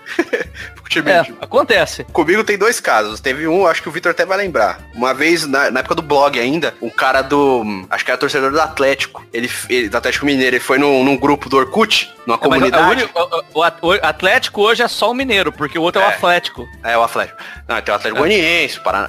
É, acontece. Comigo tem dois casos. Teve um, acho que o Vitor até vai lembrar. Uma vez, na, na, época do blog ainda, um cara do. Acho que era torcedor do Atlético. Ele, ele do Atlético Mineiro, ele foi num, num grupo do Orkut, numa é, comunidade. O, o, o, Atlético hoje é só o Mineiro, porque o outro é, é o Atlético. É, o Atlético. Não, tem o Atlético é. Goianiense, Paraná,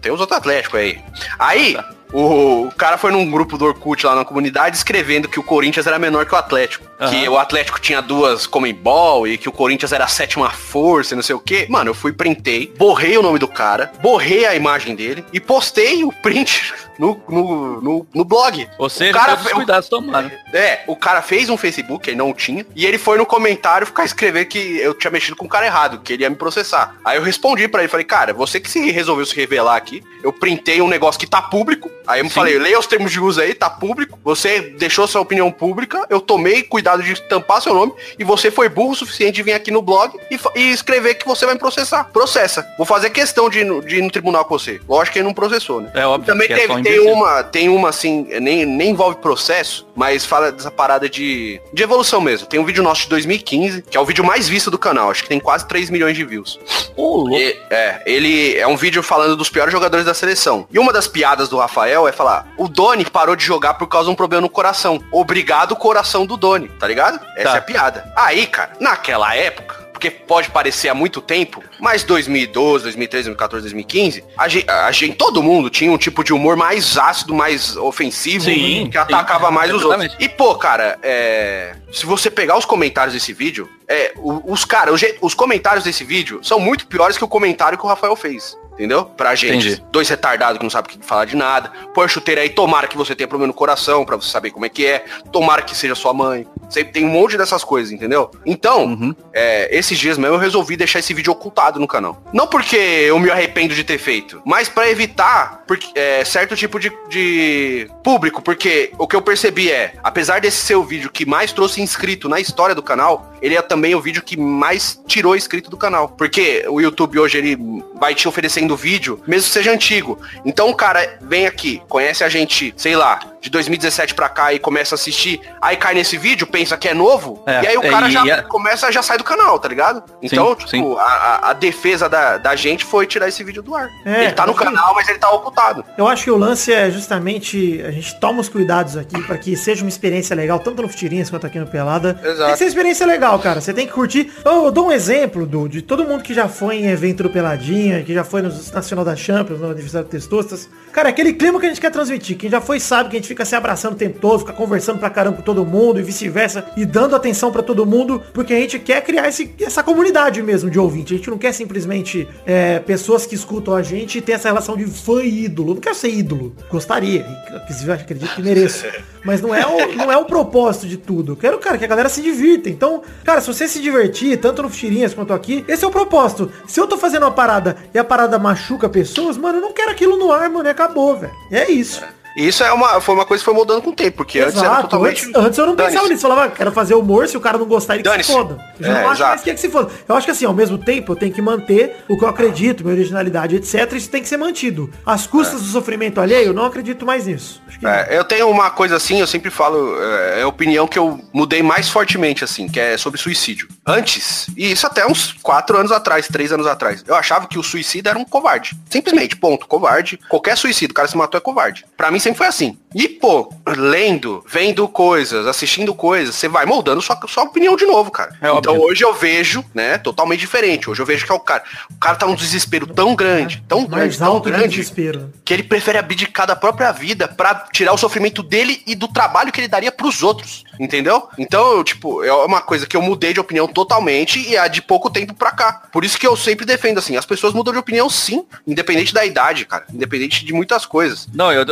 tem os outros Atléticos aí. Aí. Tá. O, cara foi num grupo do Orkut lá na comunidade escrevendo que o Corinthians era menor que o Atlético. Uhum. Que o Atlético tinha duas Comembol e que o Corinthians era a sétima força e não sei o que. Mano, eu fui, printei, borrei o nome do cara, borrei a imagem dele e postei o print no, no, no, no blog. Ou seja, o cara todos cuidados tomaram. É, o cara fez um Facebook, ele não tinha, e ele foi no comentário ficar escrever que eu tinha mexido com o cara errado, que ele ia me processar. Aí eu respondi para ele, falei, cara, você que se resolveu se revelar aqui, eu printei um negócio que tá público, aí eu me falei, leia os termos de uso aí, tá público, você deixou sua opinião pública, eu tomei cuidado de tampar seu nome, e você foi burro o suficiente de vir aqui no blog e, e escrever que você vai processar. Processa. Vou fazer questão de, de ir no tribunal com você. Lógico que ele não processou, né? É óbvio. Também teve, é tem uma, tem uma assim, nem, nem envolve processo, mas fala dessa parada de, de evolução mesmo. Tem um vídeo nosso de 2015, que é o vídeo mais visto do canal. Acho que tem quase 3 milhões de views. Oh, e, é, ele é um vídeo falando dos piores jogadores da seleção. E uma das piadas do Rafael é falar: o Doni parou de jogar por causa de um problema no coração. Obrigado, coração do Doni, tá ligado? Essa tá. é a piada. Aí, cara, naquela época, porque pode parecer há muito tempo, mas 2012, 2013, 2014, 2015, a gente, a gente, todo mundo tinha um tipo de humor mais ácido, mais ofensivo, sim, que atacava sim, mais os outros. E, pô, cara, é, se você pegar os comentários desse vídeo, é, os cara, os, os comentários desse vídeo são muito piores que o comentário que o Rafael fez entendeu? Pra gente. Entendi. Dois retardados que não sabem falar de nada. Põe a chuteira aí, tomara que você tenha problema no coração, pra você saber como é que é. Tomara que seja sua mãe. Sempre tem um monte dessas coisas, entendeu? Então, uhum. é, esses dias mesmo eu resolvi deixar esse vídeo ocultado no canal. Não porque eu me arrependo de ter feito, mas para evitar porque, é, certo tipo de, de público. Porque o que eu percebi é, apesar desse ser o vídeo que mais trouxe inscrito na história do canal, ele é também o vídeo que mais tirou inscrito do canal. Porque o YouTube hoje ele vai te oferecendo vídeo, mesmo que seja antigo. Então o cara vem aqui, conhece a gente, sei lá, de 2017 pra cá e começa a assistir, aí cai nesse vídeo, pensa que é novo, é, e aí o cara já a... começa, já sai do canal, tá ligado? Então, sim, tipo, sim. A, a, defesa da, da gente foi tirar esse vídeo do ar. É, ele tá no canal, mas ele tá ocultado. Eu acho que o lance é justamente, a gente toma os cuidados aqui para que seja uma experiência legal, tanto no Futirinhas quanto aqui no Pelada. Exato. Tem que ser uma experiência legal, cara. Você tem que curtir. Eu, eu dou um exemplo do, de todo mundo que já foi em evento do Peladinha, que já foi no Nacional da Champions, no Aniversário Testostas. Cara, aquele clima que a gente quer transmitir. Quem já foi sabe que a gente fica se abraçando o tempo todo, fica conversando pra caramba com todo mundo e vice-versa, e dando atenção para todo mundo, porque a gente quer criar esse, essa comunidade mesmo de ouvinte. A gente não quer simplesmente é, pessoas que escutam a gente e ter essa relação de fã e ídolo. Não quero ser ídolo. Gostaria, inclusive acredito que mereço. Mas não é, o, não é o propósito de tudo. Eu quero, cara, que a galera se divirta. Então, cara, se você se divertir, tanto no Tirinhas quanto aqui, esse é o propósito. Se eu tô fazendo uma parada e a parada machuca pessoas, mano, eu não quero aquilo no ar, mano, e acabou, velho. É isso. E isso é uma, foi uma coisa que foi mudando com o tempo, porque exato, antes era totalmente. Antes, antes eu não pensava nisso. Falava, ah, quero fazer humor, se o cara não gostar, ele que se foda. Eu é, não acho mais que é que se foda. Eu acho que assim, ao mesmo tempo, eu tenho que manter o que eu acredito, minha originalidade, etc. Isso tem que ser mantido. As custas é. do sofrimento alheio, eu não acredito mais nisso. É, eu tenho uma coisa assim, eu sempre falo, é, é a opinião que eu mudei mais fortemente, assim, que é sobre suicídio. Antes, e isso até uns quatro anos atrás, três anos atrás, eu achava que o suicídio era um covarde. Simplesmente, ponto, covarde. Qualquer suicídio, o cara se matou é covarde. Pra mim sempre foi assim. E, pô, lendo, vendo coisas, assistindo coisas, você vai moldando sua, sua opinião de novo, cara. É então óbvio. hoje eu vejo, né, totalmente diferente. Hoje eu vejo que é o cara. O cara tá num desespero tão grande, tão é, grande, tão grande, desespero. que ele prefere abdicar da própria vida pra tirar o sofrimento dele e do trabalho que ele daria pros outros. Entendeu? Então, tipo, é uma coisa que eu mudei de opinião totalmente e é de pouco tempo pra cá. Por isso que eu sempre defendo assim, as pessoas mudam de opinião sim, independente da idade, cara. Independente de muitas coisas. Não, eu,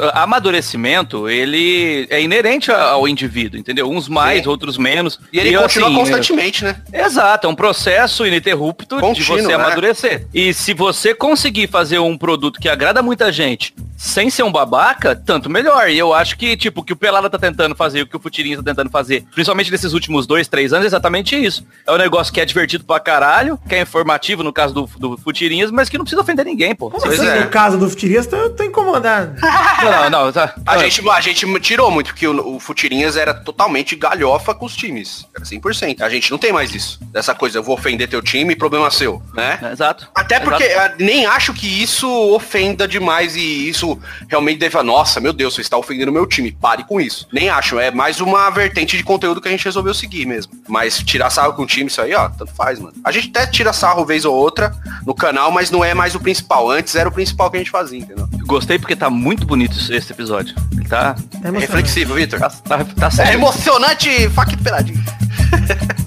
amadurecimento ele é inerente ao indivíduo, entendeu? Uns mais, Sim. outros menos. E ele e, continua assim, constantemente, né? Exato, é um processo ininterrupto Contínuo, de você né? amadurecer. E se você conseguir fazer um produto que agrada muita gente sem ser um babaca, tanto melhor. E eu acho que, tipo, o que o Pelada tá tentando fazer, o que o Futirinhas tá tentando fazer, principalmente nesses últimos dois, três anos, é exatamente isso. É um negócio que é divertido pra caralho, que é informativo no caso do, do Futirinhas, mas que não precisa ofender ninguém, pô. Como assim, é. no caso do Futirinhas, tô, tô incomodado. não, não, tá. A, gente, a gente tirou muito, porque o, o Futirinhas era totalmente galhofa com os times. Era 100%. A gente não tem mais isso. Dessa coisa, eu vou ofender teu time, problema seu, né? É, exato. Até porque exato. nem acho que isso ofenda demais e isso realmente deve nossa, meu Deus, você está ofendendo meu time, pare com isso. Nem acho, é mais uma vertente de conteúdo que a gente resolveu seguir mesmo. Mas tirar sarro com o time, isso aí, ó, tanto faz, mano. A gente até tira sarro vez ou outra no canal, mas não é mais o principal. Antes era o principal que a gente fazia, entendeu? Gostei porque tá muito bonito esse episódio. Ele tá é reflexivo, Vitor. Tá, tá, tá é emocionante, faca peladinho.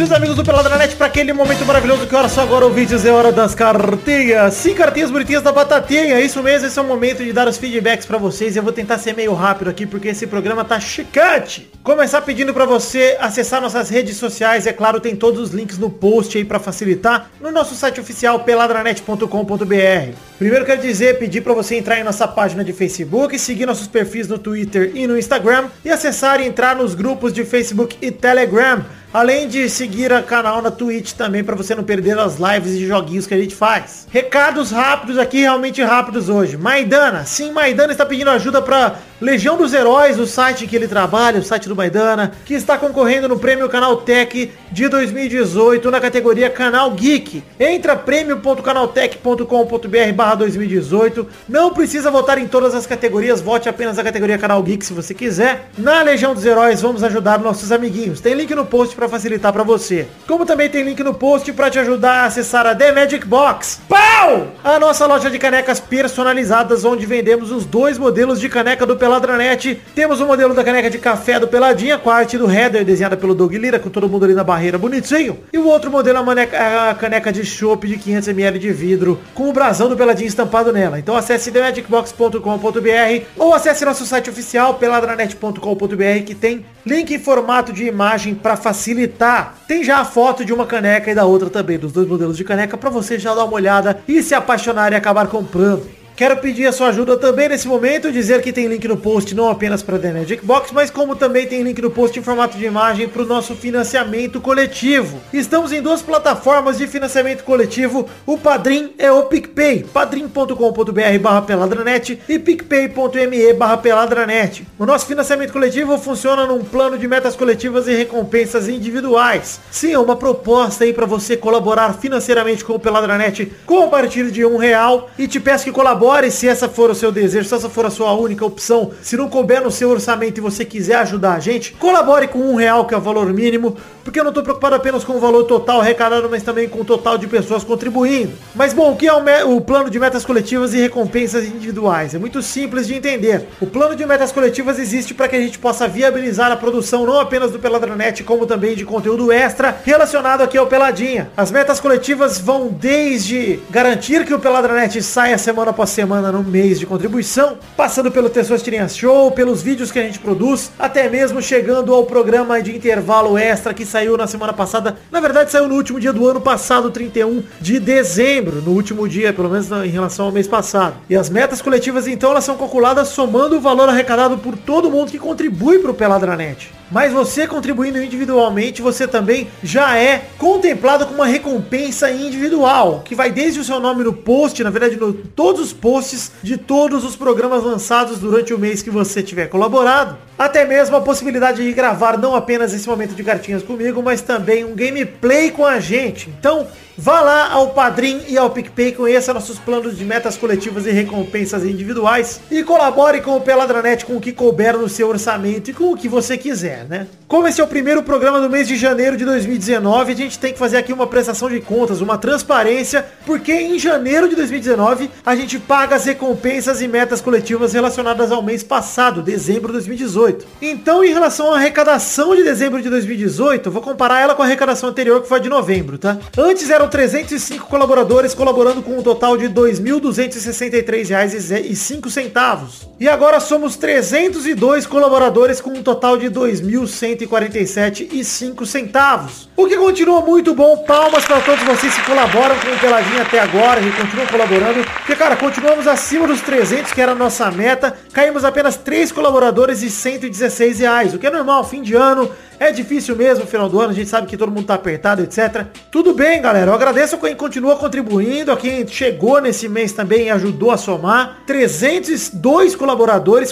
queridos amigos do Peladranet, para aquele momento maravilhoso que hora só agora ouvintes é hora das cartinhas. Sim, cartinhas bonitinhas da batatinha. É isso mesmo, esse é o momento de dar os feedbacks para vocês. Eu vou tentar ser meio rápido aqui, porque esse programa tá chicante. Começar pedindo para você acessar nossas redes sociais. É claro, tem todos os links no post aí para facilitar. No nosso site oficial, peladranet.com.br. Primeiro quero dizer, pedir para você entrar em nossa página de Facebook, seguir nossos perfis no Twitter e no Instagram. E acessar e entrar nos grupos de Facebook e Telegram. Além de seguir o canal na Twitch também para você não perder as lives e joguinhos que a gente faz. Recados rápidos aqui, realmente rápidos hoje. Maidana, sim, Maidana está pedindo ajuda para Legião dos Heróis, o site que ele trabalha, o site do Maidana, que está concorrendo no Prêmio Canal Tech de 2018 na categoria Canal Geek. Entra prêmio.canaltech.com.br barra 2018. Não precisa votar em todas as categorias, vote apenas na categoria Canal Geek se você quiser. Na Legião dos Heróis vamos ajudar nossos amiguinhos. Tem link no post para facilitar para você. Como também tem link no post para te ajudar a acessar a The Magic Box. Pau! A nossa loja de canecas personalizadas onde vendemos os dois modelos de caneca do Peladranet. Temos o modelo da caneca de café do Peladinha, com a arte do header desenhada pelo Doug Lira, com todo mundo ali na barreira bonitinho. E o outro modelo é a, maneca, a caneca de chopp de 500ml de vidro, com o brasão do Peladinha estampado nela. Então acesse themagicbox.com.br ou acesse nosso site oficial, peladranet.com.br, que tem link em formato de imagem para facilitar. Tem já a foto de uma caneca e da outra também, dos dois modelos de caneca, para você já dar uma olhada e se apaixonar e acabar comprando. Quero pedir a sua ajuda também nesse momento, dizer que tem link no post não apenas para The Magic Box, mas como também tem link no post em formato de imagem para o nosso financiamento coletivo. Estamos em duas plataformas de financiamento coletivo, o Padrim é o PicPay, padrim.com.br barra peladranet e picpay.me barra peladranet. O nosso financiamento coletivo funciona num plano de metas coletivas e recompensas individuais. Sim, é uma proposta aí para você colaborar financeiramente com o Peladranet com a partir de um real e te peço que colabore colabore se essa for o seu desejo, se essa for a sua única opção. Se não couber no seu orçamento e você quiser ajudar a gente, colabore com um real, que é o valor mínimo, porque eu não estou preocupado apenas com o valor total arrecadado, mas também com o total de pessoas contribuindo. Mas bom, o que é o, o plano de metas coletivas e recompensas individuais? É muito simples de entender. O plano de metas coletivas existe para que a gente possa viabilizar a produção não apenas do Peladranet, como também de conteúdo extra relacionado aqui ao Peladinha. As metas coletivas vão desde garantir que o Peladranet saia semana após semana no mês de contribuição, passando pelo Tirinhas Show, pelos vídeos que a gente produz, até mesmo chegando ao programa de intervalo extra que saiu na semana passada. Na verdade, saiu no último dia do ano passado, 31 de dezembro, no último dia, pelo menos em relação ao mês passado. E as metas coletivas, então, elas são calculadas somando o valor arrecadado por todo mundo que contribui para o Peladranet. Mas você contribuindo individualmente, você também já é contemplado com uma recompensa individual, que vai desde o seu nome no post, na verdade, no todos os posts de todos os programas lançados durante o mês que você tiver colaborado, até mesmo a possibilidade de gravar não apenas esse momento de cartinhas comigo, mas também um gameplay com a gente. Então, Vá lá ao Padrim e ao PicPay, conheça nossos planos de metas coletivas e recompensas individuais e colabore com o Peladranet com o que couber no seu orçamento e com o que você quiser, né? Como esse é o primeiro programa do mês de janeiro de 2019, a gente tem que fazer aqui uma prestação de contas, uma transparência, porque em janeiro de 2019 a gente paga as recompensas e metas coletivas relacionadas ao mês passado, dezembro de 2018. Então, em relação à arrecadação de dezembro de 2018, eu vou comparar ela com a arrecadação anterior, que foi de novembro, tá? Antes eram 305 colaboradores colaborando com um total de R$ 2.263,05. E agora somos 302 colaboradores com um total de R$ 2.147,05. O que continua muito bom. Palmas para todos vocês que colaboram com o Peladinha até agora e continuam colaborando. Porque, cara, continuamos acima dos 300, que era a nossa meta. Caímos apenas 3 colaboradores e 116 reais, o que é normal, fim de ano. É difícil mesmo, final do ano, a gente sabe que todo mundo tá apertado, etc. Tudo bem, galera. Eu agradeço a quem continua contribuindo, a quem chegou nesse mês também e ajudou a somar. 302 colaboradores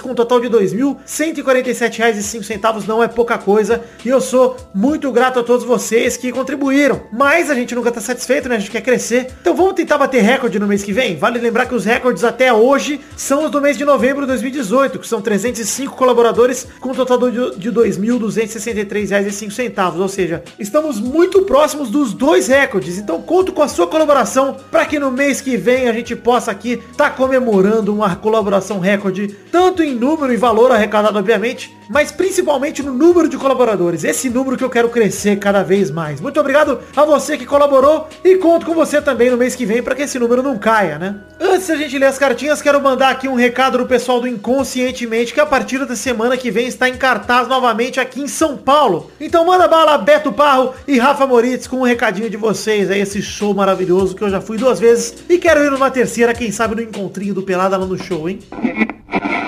com um total de R$ 2.147,05 não é pouca coisa. E eu sou muito grato a todos vocês que contribuíram. Mas a gente nunca tá satisfeito, né? A gente quer crescer. Então vamos tentar bater recorde no mês que vem? Vale lembrar que os recordes até hoje são os do mês de novembro de 2018, que são 305 colaboradores com um total de R$ 2.263 R$3,05, ou seja, estamos muito próximos dos dois recordes. Então conto com a sua colaboração para que no mês que vem a gente possa aqui tá comemorando uma colaboração recorde, tanto em número e valor arrecadado, obviamente, mas principalmente no número de colaboradores. Esse número que eu quero crescer cada vez mais. Muito obrigado a você que colaborou e conto com você também no mês que vem para que esse número não caia, né? Antes da gente ler as cartinhas, quero mandar aqui um recado do pessoal do Inconscientemente que a partir da semana que vem está em cartaz novamente aqui em São Paulo. Então manda bala Beto Parro e Rafa Moritz com um recadinho de vocês aí, esse show maravilhoso que eu já fui duas vezes e quero ir numa terceira, quem sabe no encontrinho do Pelada lá no show, hein? Thank you.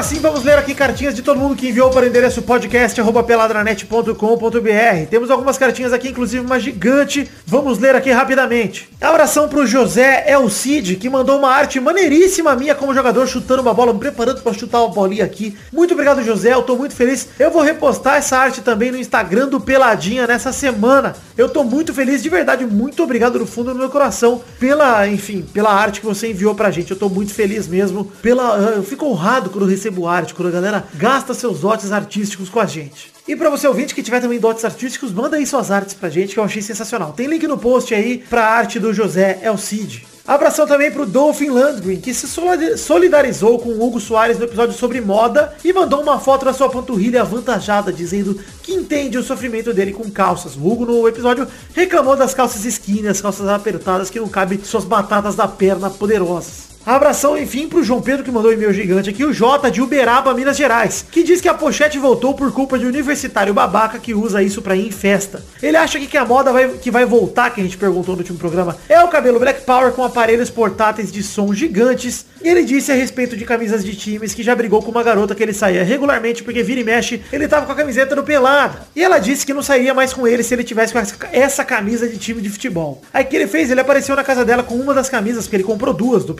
Agora sim, vamos ler aqui cartinhas de todo mundo que enviou para o endereço podcast.peladranet.com.br. Temos algumas cartinhas aqui, inclusive uma gigante. Vamos ler aqui rapidamente. Abração para o José Elcide, que mandou uma arte maneiríssima minha como jogador, chutando uma bola, me preparando para chutar uma bolinha aqui. Muito obrigado, José. Eu tô muito feliz. Eu vou repostar essa arte também no Instagram do Peladinha nessa semana. Eu tô muito feliz, de verdade. Muito obrigado do fundo do meu coração pela, enfim, pela arte que você enviou pra gente. Eu tô muito feliz mesmo. Pela, eu fico honrado quando eu recebo arte, quando a galera gasta seus dotes artísticos com a gente. E para você ouvinte que tiver também dotes artísticos, manda aí suas artes pra gente, que eu achei sensacional. Tem link no post aí pra arte do José Elcide. Abração também pro Dolphin Landgren, que se solidarizou com o Hugo Soares no episódio sobre moda e mandou uma foto da sua panturrilha avantajada, dizendo que entende o sofrimento dele com calças. O Hugo no episódio reclamou das calças skinny, as calças apertadas que não cabem suas batatas da perna poderosas. Abração, enfim, pro João Pedro que mandou um e-mail gigante aqui, o J de Uberaba, Minas Gerais, que diz que a pochete voltou por culpa de universitário babaca que usa isso pra ir em festa. Ele acha que, que a moda vai, que vai voltar, que a gente perguntou no último programa, é o cabelo Black Power com aparelhos portáteis de som gigantes. E ele disse a respeito de camisas de times que já brigou com uma garota que ele saía regularmente porque vira e mexe, ele tava com a camiseta no pelada. E ela disse que não sairia mais com ele se ele tivesse com essa camisa de time de futebol. Aí que ele fez? Ele apareceu na casa dela com uma das camisas, porque ele comprou duas do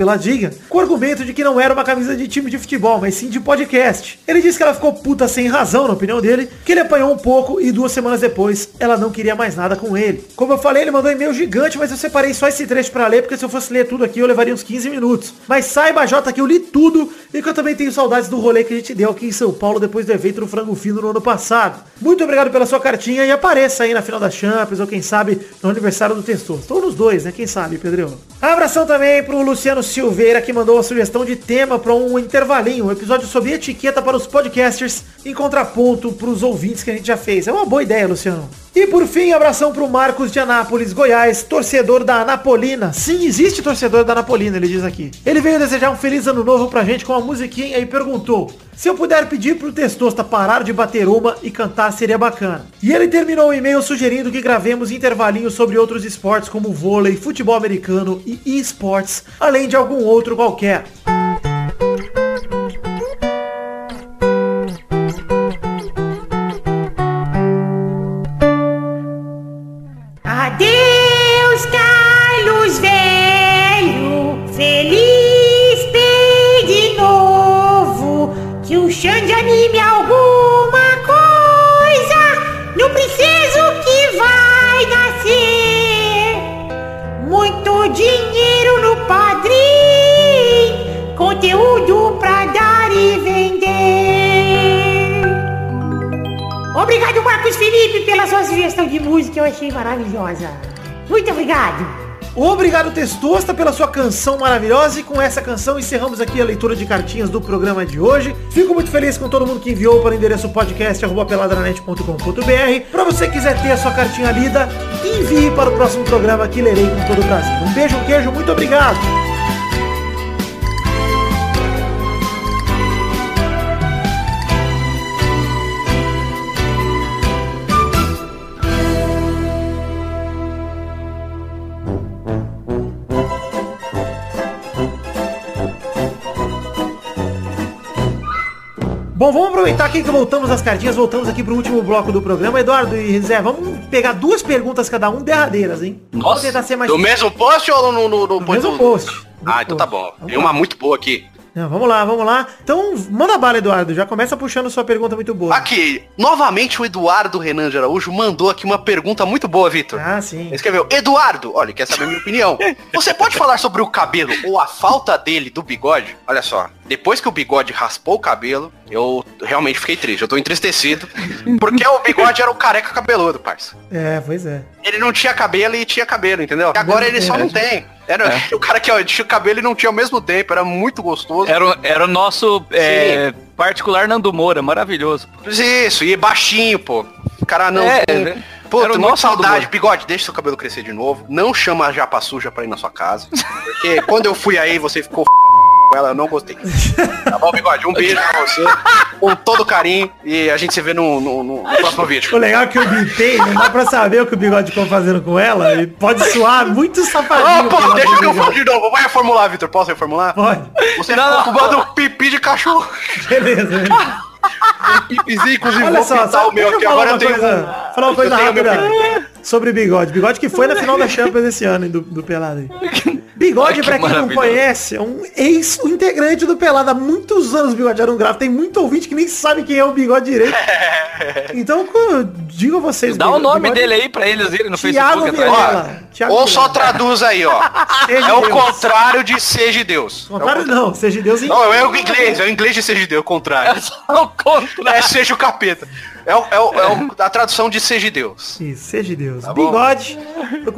Com o argumento de que não era uma camisa de time de futebol, mas sim de podcast. Ele disse que ela ficou puta sem razão, na opinião dele, que ele apanhou um pouco e duas semanas depois ela não queria mais nada com ele. Como eu falei, ele mandou um e-mail gigante, mas eu separei só esse trecho para ler, porque se eu fosse ler tudo aqui eu levaria uns 15 minutos. Mas saiba Saiba J que eu li tudo e que eu também tenho saudades do rolê que a gente deu aqui em São Paulo depois do evento no Frango Fino no ano passado. Muito obrigado pela sua cartinha e apareça aí na final da Champions ou quem sabe no aniversário do Testoso. Estou nos dois, né? Quem sabe, Pedrão? Abração também pro Luciano Silveira que mandou uma sugestão de tema para um intervalinho, um episódio sobre etiqueta para os podcasters em contraponto pros ouvintes que a gente já fez. É uma boa ideia, Luciano. E por fim, abração pro Marcos de Anápolis, Goiás, torcedor da Anapolina. Sim, existe torcedor da Anapolina, ele diz aqui. Ele veio desejar um feliz ano novo pra gente com uma musiquinha e perguntou: se eu puder pedir pro Testosta parar de bater uma e cantar seria bacana. E ele terminou o e-mail sugerindo que gravemos intervalinhos sobre outros esportes como vôlei, futebol americano e esportes, além de algum outro qualquer. Maravilhosa. Muito obrigado. Obrigado, Testosta, pela sua canção maravilhosa. E com essa canção encerramos aqui a leitura de cartinhas do programa de hoje. Fico muito feliz com todo mundo que enviou para o endereço podcast.peladranet.com.br. Para você que quiser ter a sua cartinha lida, envie para o próximo programa que lerei com todo o prazer. Um beijo, um queijo, muito obrigado. Bom, vamos aproveitar aqui que voltamos às cartinhas, voltamos aqui pro último bloco do programa. Eduardo e Zé, vamos pegar duas perguntas cada um derradeiras, hein? vamos Nossa, tentar ser mais do mesmo post ou no, no, no, mesmo post. Ah, então tá bom. Vamos Tem uma muito boa aqui. Não, vamos lá, vamos lá. Então, manda bala, Eduardo. Já começa puxando sua pergunta muito boa. Aqui, novamente o Eduardo Renan de Araújo mandou aqui uma pergunta muito boa, Vitor. Ah, sim. Ele escreveu, Eduardo, olha, quer saber a minha opinião. Você pode falar sobre o cabelo ou a falta dele do bigode? Olha só, depois que o bigode raspou o cabelo, eu realmente fiquei triste. Eu tô entristecido. Porque o bigode era o careca cabeludo, parça. É, pois é. Ele não tinha cabelo e tinha cabelo, entendeu? Agora ele só não tem. Era o cara que ó, tinha o cabelo e não tinha ao mesmo tempo. Era muito gostoso. Era, o- era o nosso é, particular Nando Moura, maravilhoso. Isso, e baixinho, pô. Cara não. É, tem- é. Pô, Era tô saudade. Bigode, deixa seu cabelo crescer de novo. Não chama a japa suja pra ir na sua casa. Porque quando eu fui aí, você ficou com ela, eu não gostei. Tá bom, Bigode? Um beijo pra você. Com todo carinho. E a gente se vê no, no- no- no próximo O vídeo. legal é que eu bintei, não dá pra saber o que o bigode ficou fazendo com ela. E pode soar muito safadinho. Pô, deixa que eu falo de novo. Vai reformular, Vitor. Posso reformular? Pode. Você ficou fumando pipi de cachorro. Beleza. beleza. Pipizinho, inclusive, Olha vou só, pintar só o meu aqui. falar Agora uma eu tenho coisa, falar uma coisa rápida sobre bigode. Bigode que foi na final da Champions esse ano, hein, do, do Pelado. aí. Bigode, que pra quem não conhece, é um ex-integrante do Pelado. Há muitos anos o Bigode era um gráfico. Tem muito ouvinte que nem sabe quem é o Bigode direito. Então, digo a vocês. Dá o Bigode- nome Bigode- dele aí pra eles irem no Thiago Facebook atrás. Mirella. Thiago Ou só traduz aí, ó. Seja É o Deus. contrário de seja Deus. É o Contrário não, seja Deus em... Não, é o inglês, é o inglês de seja Deus, o contrário. É só o contrário. É seja o capeta. É, o, é, o, é o- a tradução de seja Deus. Isso, seja Deus. Tá. Bigode.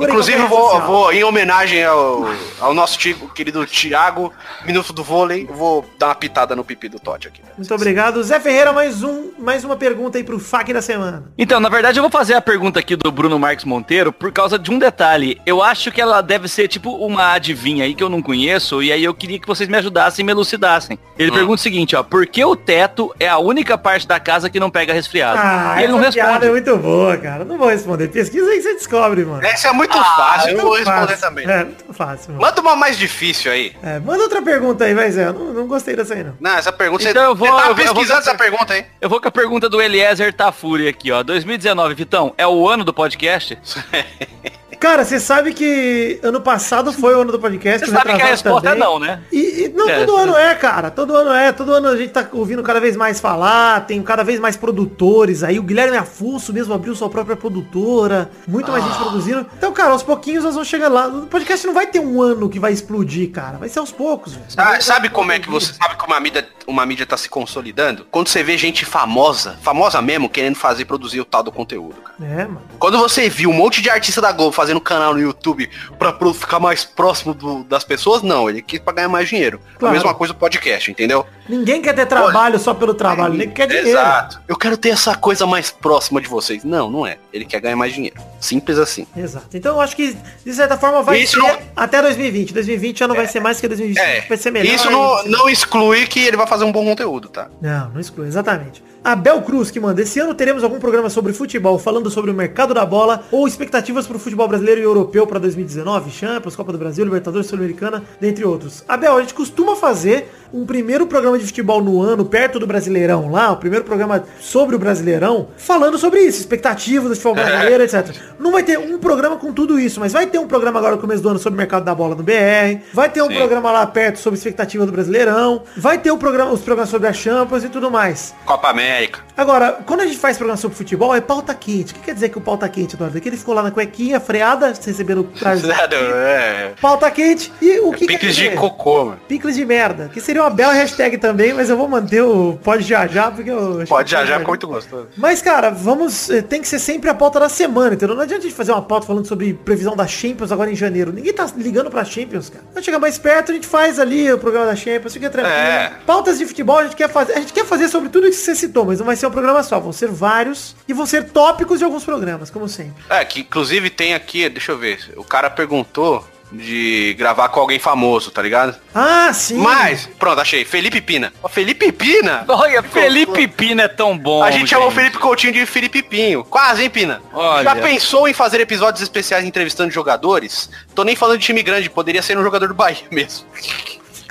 Inclusive, vou, vou, em homenagem ao, ao nosso tico, querido Thiago, Minuto do Vôlei, eu vou dar uma pitada no pipi do Totti aqui. Muito obrigado. Zé Ferreira, mais um, mais uma pergunta aí pro FAQ da semana. Então, na verdade, eu vou fazer a pergunta aqui do Bruno Marques Monteiro por causa de um detalhe. Eu acho que ela deve ser tipo uma adivinha aí que eu não conheço, e aí eu queria que vocês me ajudassem e me elucidassem. Ele pergunta o seguinte, ó, por que o teto é a única parte da casa que não pega resfriado? Ah, e ele não essa piada responde. é muito boa, cara. Não vou responder. Pesquisa aí que você descobre, mano. Essa é muito fácil, eu não vou responder fácil. também. É, muito fácil, mano. Manda uma mais difícil aí. É, manda outra pergunta aí, vai, Zé. Eu não, não gostei dessa aí, não. Não, essa pergunta, Então você, eu vou- você tá eu eu vou- pesquisando essa pergunta aí. Eu vou com a pergunta do Eliezer Tafuri aqui, ó. 2019, Vitão, é o ano do podcast? Cara, você sabe que ano passado foi o ano do podcast. Você sabe que a resposta é também. não, né? E, e não, É, todo sim. ano é, cara. Todo ano é. Todo ano a gente tá ouvindo cada vez mais falar. Tem cada vez mais produtores aí. O Guilherme Afonso mesmo abriu sua própria produtora. Muito mais Ah. gente produzindo. Então, cara, aos pouquinhos nós vamos chegar lá. O podcast não vai ter um ano que vai explodir, cara. Vai ser aos poucos, velho. Ah, sabe como é que você sabe que uma mídia, uma mídia tá se consolidando? Quando você vê gente famosa, famosa mesmo, querendo fazer produzir o tal do conteúdo, cara. É, mano. Quando você viu um monte de artista da Globo fazendo canal no YouTube pra ficar mais próximo do- das pessoas, não, ele quis pra ganhar mais dinheiro. Claro. A mesma coisa o podcast, entendeu? Ninguém quer ter trabalho só pelo trabalho. Ninguém quer dinheiro. Exato. Eu quero ter essa coisa mais próxima de vocês. Não, não é. Ele quer ganhar mais dinheiro. Simples assim. Exato. Então eu acho que, de certa forma, vai Isso ser não- até 2020. 2020 já não vai ser mais que 2020. É. Vai ser melhor. Isso não, não exclui que ele vai fazer um bom conteúdo, tá? Não, não exclui, exatamente. Abel Cruz que manda, esse ano teremos algum programa sobre futebol, falando sobre o mercado da bola ou expectativas para o futebol brasileiro e europeu para 2019, Champions, Copa do Brasil, Libertadores, Sul-Americana, dentre outros. Abel, a gente costuma fazer um primeiro programa de futebol no ano, perto do Brasileirão lá, o primeiro programa sobre o Brasileirão, falando sobre isso, expectativas do futebol brasileiro, etc. Não vai ter um programa com tudo isso, mas vai ter um programa agora no começo do ano sobre o mercado da bola no BR, vai ter um Sim. programa lá perto sobre expectativa do Brasileirão, vai ter o programa, os programas sobre a Champions e tudo mais. Copa América. Agora, quando a gente faz programa sobre futebol, é pauta quente. O que quer dizer que o pauta quente, Eduardo? É que ele ficou lá na cuequinha, freada, recebendo trás. é. pauta quente. E o que quer Picles de cocô, mano. Picles de merda. Que seria uma bela hashtag também, mas eu vou manter o pode já já, porque eu... Pode já já, ficou muito gostoso. Mas, cara, vamos. eh, Tem que ser sempre a pauta da semana, entendeu? Não adianta a gente fazer uma pauta falando sobre previsão da Champions agora em janeiro. Ninguém tá ligando pra Champions, cara. Quando chegar mais perto, a gente faz ali o programa da Champions, fica tranquilo. É. Pautas de futebol a gente quer fazer. A gente quer fazer sobre tudo isso que você citou, mas não vai ser um programa só. Vão ser vários e vão ser tópicos de alguns programas, como sempre. É, que inclusive tem aqui, deixa eu ver. O cara perguntou de gravar com alguém famoso, tá ligado? Ah, sim. Mas, pronto, achei. Felipe Pina. Ó, Felipe Pina? Olha, Felipe Pina é tão bom. A gente chamou o gente. Felipe Coutinho de Felipe Pinho. Quase, hein, Pina? Olha. Já pensou em fazer episódios especiais entrevistando jogadores? Tô nem falando de time grande, poderia ser um jogador do Bahia mesmo.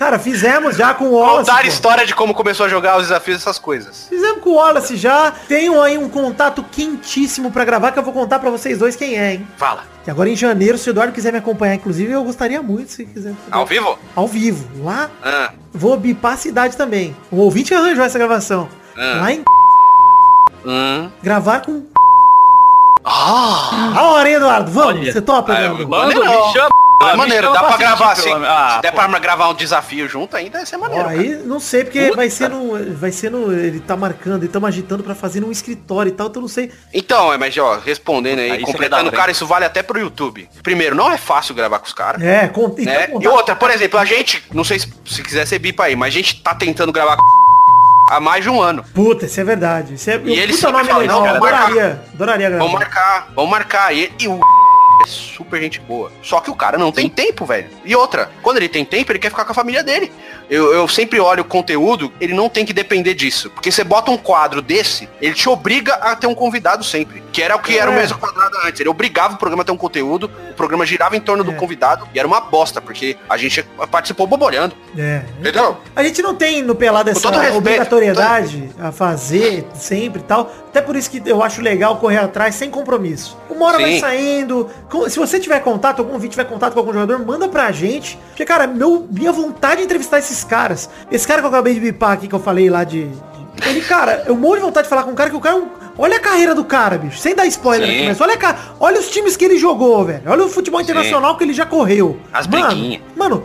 Cara, fizemos já com o Wallace. Contar a pô. história de como começou a jogar os desafios, essas coisas. Fizemos com o Wallace já. Tenho aí um contato quentíssimo pra gravar que eu vou contar pra vocês dois quem é, hein? Fala. Que agora em janeiro, se o Eduardo quiser me acompanhar, inclusive, eu gostaria muito se quiser. Ao vivo? Ao vivo. Lá, Ah, vou bipar a cidade também. O ouvinte arranjou essa gravação. Ah. Lá em hum. gravar com. Ah! A hora, hein, Eduardo? Vamos, Olha. você topa, Ah, Eduardo? Manda, Maneiro. me chama. É me maneiro, dá pra gravar assim. Ah, se der pô. pra gravar um desafio junto ainda, ia ser maneiro. Ó, aí não sei, porque Puta. vai ser no. Vai ser no. Ele tá marcando, ele tá agitando pra fazer num escritório e tal, então eu não sei. Então, é, mas ó, respondendo aí, Aí completando, dar cara, isso vale até pro YouTube. Primeiro, não é fácil gravar com os caras. É, con... então, né? E outra, por exemplo, a gente, não sei se, se quiser ser bipa aí, mas a gente tá tentando gravar com há mais de um ano. Puta, isso é verdade. Isso é. E ele nome fala, não, vamos marcar. adoraria. Adoraria gravar. Vamos marcar, vamos marcar. E, e o é super gente boa. Só que o cara não tem tempo, velho. E outra, quando ele tem tempo, ele quer ficar com a família dele. Eu, eu sempre olho o conteúdo, ele não tem que depender disso. Porque você bota um quadro desse, ele te obriga a ter um convidado sempre. Que era o que era o É. mesmo quadrado antes. Ele obrigava o programa a ter um conteúdo, o programa girava em torno do É. convidado, e era uma bosta, porque a gente participou bobolhando. É. Entendeu? A gente não tem no pelado essa todo respeito, obrigatoriedade a fazer sempre e tal. Até por isso que eu acho legal correr atrás sem compromisso. Uma hora vai Sim. saindo. Com- Se você tiver contato, algum vídeo tiver contato com algum jogador, manda pra gente. Porque, cara, meu, minha vontade de entrevistar esses caras. Esse cara que eu acabei de bipar aqui, que eu falei lá de. de- Ele, cara, eu morro de vontade de falar com um cara que o cara. é um- Olha a carreira do cara, bicho. Sem dar spoiler Sim. aqui, mas olha, a olha os times que ele jogou, velho. Olha o futebol internacional que ele já correu. As mano, briguinhas. Mano,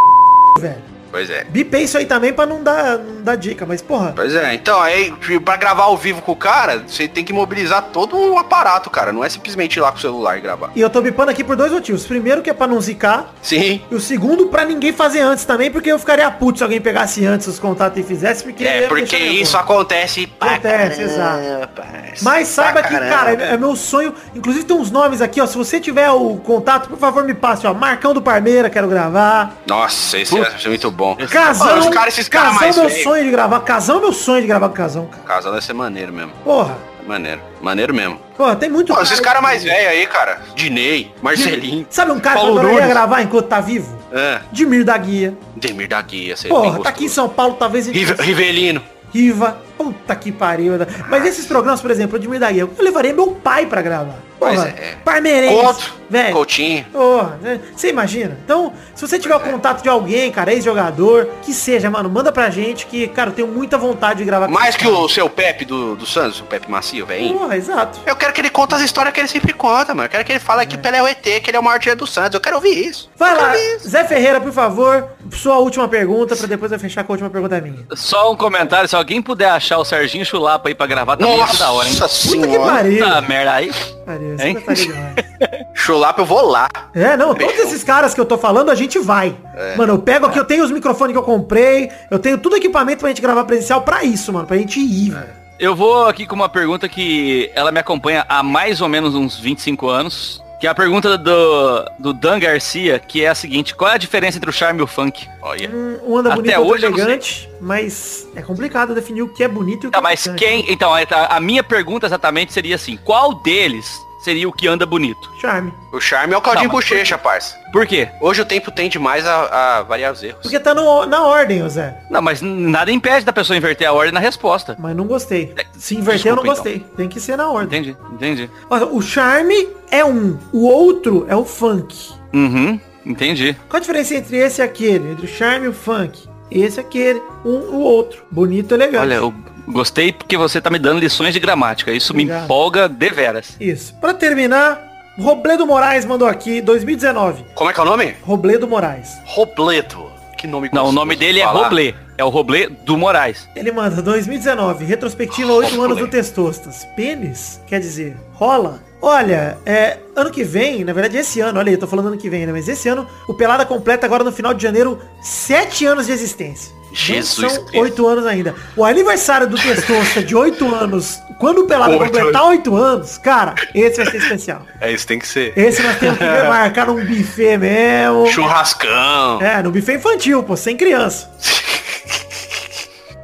velho. Pois é. Bipei isso aí também pra não dar, não dar dica, mas porra. Pois é, então aí, pra gravar ao vivo com o cara, você tem que mobilizar todo um aparato, cara. Não é simplesmente ir lá com o celular e gravar. E eu tô bipando aqui por dois motivos. Primeiro que é pra não zicar. Sim. E o segundo, pra ninguém fazer antes também, porque eu ficaria puto se alguém pegasse antes os contatos e fizesse, porque... É, porque isso acontece pra Acontece, caramba, parça. Mas saiba que, cara, é é meu sonho. Inclusive tem uns nomes aqui, ó. Se você tiver o contato, por favor, me passe, ó. Marcão do Parmeira, quero gravar. Nossa, esse é muito bom. Casão, Mano, os caras, esses caras Casão mais é meu velhos. sonho de gravar. Casão é meu sonho de gravar com Casão, cara. Casal deve ser maneiro mesmo. Porra. Maneiro. Maneiro mesmo. Porra, tem muito... Pô, esses caras mais velhos aí, cara. Dinei, Marcelinho. Sabe um cara que eu Paulo adoraria Nunes. gravar enquanto tá vivo? É. Dimir da Guia. Demir da Guia, você Porra, tá aqui em São Paulo, talvez a gente Rive- Rivelino. Riva. Puta que pariu. Mas esses programas, por exemplo, o Admir da Guia, eu levaria meu pai pra gravar. Pois Porra, é. Parmeirense. Velho. Coutinho. Porra, né? você imagina? Então, se você tiver o contato de alguém, cara, ex-jogador, que seja, mano, manda pra gente que, cara, eu tenho muita vontade de gravar com Mais que cara. o seu Pepe do, do Santos, o Pepe Macio, velho. Porra, exato. Eu quero que ele conte as histórias que ele sempre conta, mano. Eu quero que ele fale que o Pelé é o ET, que ele é o maior do Santos. Eu quero ouvir isso. Vai lá, isso. Zé Ferreira, por favor, sua última pergunta, pra depois eu fechar com a última pergunta minha. Só um comentário, se alguém puder achar o Serginho Chulapa aí pra gravar, também ia ser da hora, hein? Nossa Puta que senhora. Puta merda aí. Pariu, demais. Chulapa, eu vou lá. É, não, todos Fechou. esses caras que eu tô falando, a gente vai. Mano, eu pego aqui, eu tenho os microfones que eu comprei, eu tenho tudo equipamento pra gente gravar presencial pra isso, mano, pra gente ir, velho. Eu vou aqui com uma pergunta que ela me acompanha há mais ou menos uns 25 anos. Que é a pergunta do, do Dan Garcia, que é a seguinte, qual é a diferença entre o charme e o funk? Olha. Um, um anda Até bonito, outro hoje elegante, mas é complicado definir o que é bonito e o que Tá, é mas quem. Então, a, a minha pergunta exatamente seria assim, qual deles seria o que anda bonito? Charme. O charme é o caldinho Não, mas bochecha, parça. Por quê? Hoje o tempo tende mais a, a variar os erros. Porque tá no- na ordem, ô Zé. Não, mas nada impede da pessoa inverter a ordem na resposta. Mas não gostei. Se inverter, eu não Desculpa, gostei. Tem que ser na ordem. Entendi, entendi. Olha, o charme é um, o outro é o funk. Uhum, entendi. Qual a diferença entre esse e aquele? Entre o charme e o funk? Esse e aquele, um o outro. Bonito e elegante. Olha, eu gostei porque você tá me dando lições de gramática. Isso me Obrigado. empolga deveras. Isso. Pra terminar, Robledo Moraes mandou aqui, 2019. Como é que é o nome? Robledo Moraes. Robledo. Que nome Não, o nome de dele é falar. Roblé. É o Roblé do Moraes. Ele manda 2019, retrospectiva 8 anos do Testostas. Pênis? Quer dizer, rola? Olha, é, ano que vem, na verdade esse ano, olha aí, eu tô falando ano que vem, né? Mas esse ano, o Pelada completa agora no final de janeiro 7 anos de existência. Jesus Não são. 8 anos ainda. O aniversário do Testosta de 8 anos, quando o Pelada Oito completar 8 anos, cara, esse vai ser especial. É isso, tem que ser. Esse nós temos que marcar num buffet mesmo. Churrascão. É, no buffet infantil, pô, sem criança.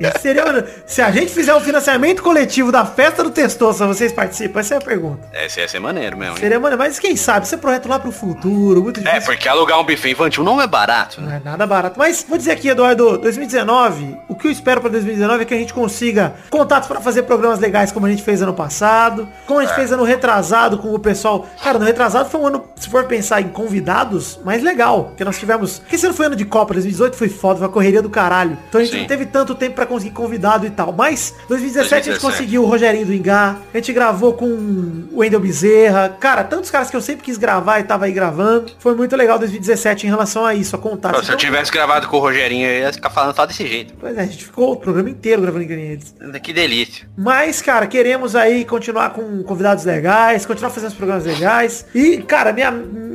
Esse seria, mano, se a gente fizer um financiamento coletivo da festa do Testosta, vocês participam? Essa é a pergunta. Esse ia ser maneiro mesmo. hein? Seria, mano, mas quem sabe, é projeto lá pro futuro, muito É, difícil. porque alugar um buffet infantil não é barato, Não né? é nada barato. Mas vou dizer aqui, Eduardo, 2019, o que eu espero pra 2019 é que a gente consiga contatos pra fazer programas legais como a gente fez ano passado, como a gente fez ano retrasado com o pessoal. Cara, no retrasado foi um ano, se for pensar em convidados, mais legal. Porque nós tivemos. Porque esse ano foi ano de Copa, 2018 foi foda, foi uma correria do caralho. Então a gente Sim. não teve tanto tempo pra conseguir convidado e tal. Mas 2017 a gente 2017. conseguiu o Rogerinho do Ingá, a gente gravou com o Wendel Bezerra. Cara, tantos caras que eu sempre quis gravar e tava aí gravando. Foi muito legal 2017 em relação a isso, a contatos. Se eu tivesse gravado com o Rogerinho, eu ia ficar falando só desse jeito. Pois é, a gente ficou o programa inteiro gravando ingredientes. Que delícia. Mas, cara, queremos aí continuar com convidados legais, continuar fazendo os programas legais. E, cara, minha,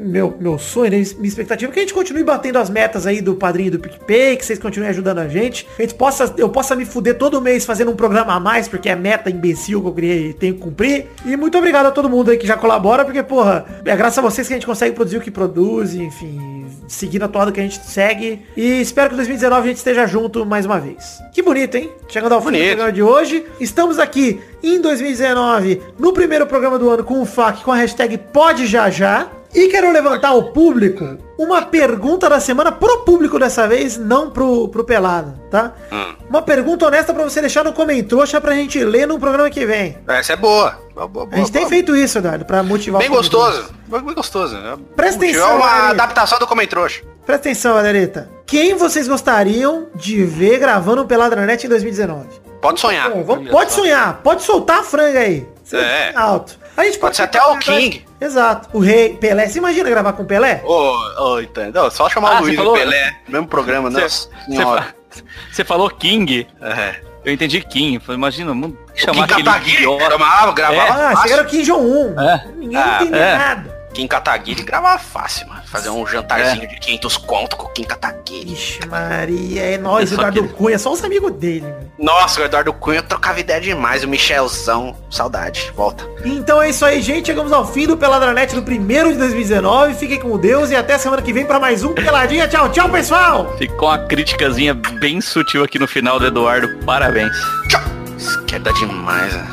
meu, meu sonho, né, minha expectativa é que a gente continue batendo as metas aí do padrinho do PicPay, que vocês continuem ajudando a gente. A gente possa, eu possa me fuder todo mês fazendo um programa a mais, porque é meta imbecil que eu criei e tenho que cumprir. E muito obrigado a todo mundo aí que já colabora, porque, porra, é graças a vocês que a gente consegue produzir o que produz, enfim, seguir na toada que a gente segue. E espero que em 2019 a gente esteja junto mais uma vez. Que bonito, hein? Chegando ao fim do Bonito. programa de hoje. Estamos aqui em 2019, no primeiro programa do ano com o FAQ com a hashtag Pode Já Já. E quero levantar ao público uma pergunta da semana pro público dessa vez, não pro, pro Pelado, tá? Hum. Uma pergunta honesta pra você deixar no comentário pra gente ler no programa que vem. Essa é boa. Boa, boa, A gente boa, tem feito isso, Eduardo, pra motivar Bem gostoso. Bem gostoso. Presta Curtiu. atenção, É uma adaptação do Comentrouxa. Presta atenção, Galerita. Quem vocês gostariam de ver gravando um Pelado na Net em 2019? Pode sonhar. Pô, vamos- pode sonhar, pode soltar a franga aí. Você É. Alto. A gente Pode ser até o King. Exato. O rei Pelé. Você imagina gravar com o Pelé? Ô, ô, entendeu? Só chamar Ah, o você Luiz falou- Pelé. Mesmo programa, Você- nossa Você você falou King. É. Eu entendi Kim. Falei, imagina, vamos Kim chamar aquele Kataguiri idiota. gravava, gravava Ah, fácil. chegaram aqui em João 1. É. Ninguém Ah, entendeu é. nada. Kim Kataguiri gravava fácil, mano. Fazer um jantarzinho de 500 conto com o Kim Kataguiri. Ixi, Maria, é nóis, Só Eduardo que- Cunha, só os amigos dele. meu. Nossa, o Eduardo Cunha trocava ideia demais. O Michelzão, saudade. Volta. Então é isso aí, gente. Chegamos ao fim do Peladranet do primeiro de 2019. Fiquem com Deus e até semana que vem pra mais um Peladinha. Tchau, tchau, pessoal! Ficou uma criticazinha bem sutil aqui no final do Eduardo. Parabéns. Tchau. Esquerda demais, né?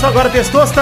Só agora, Testosta.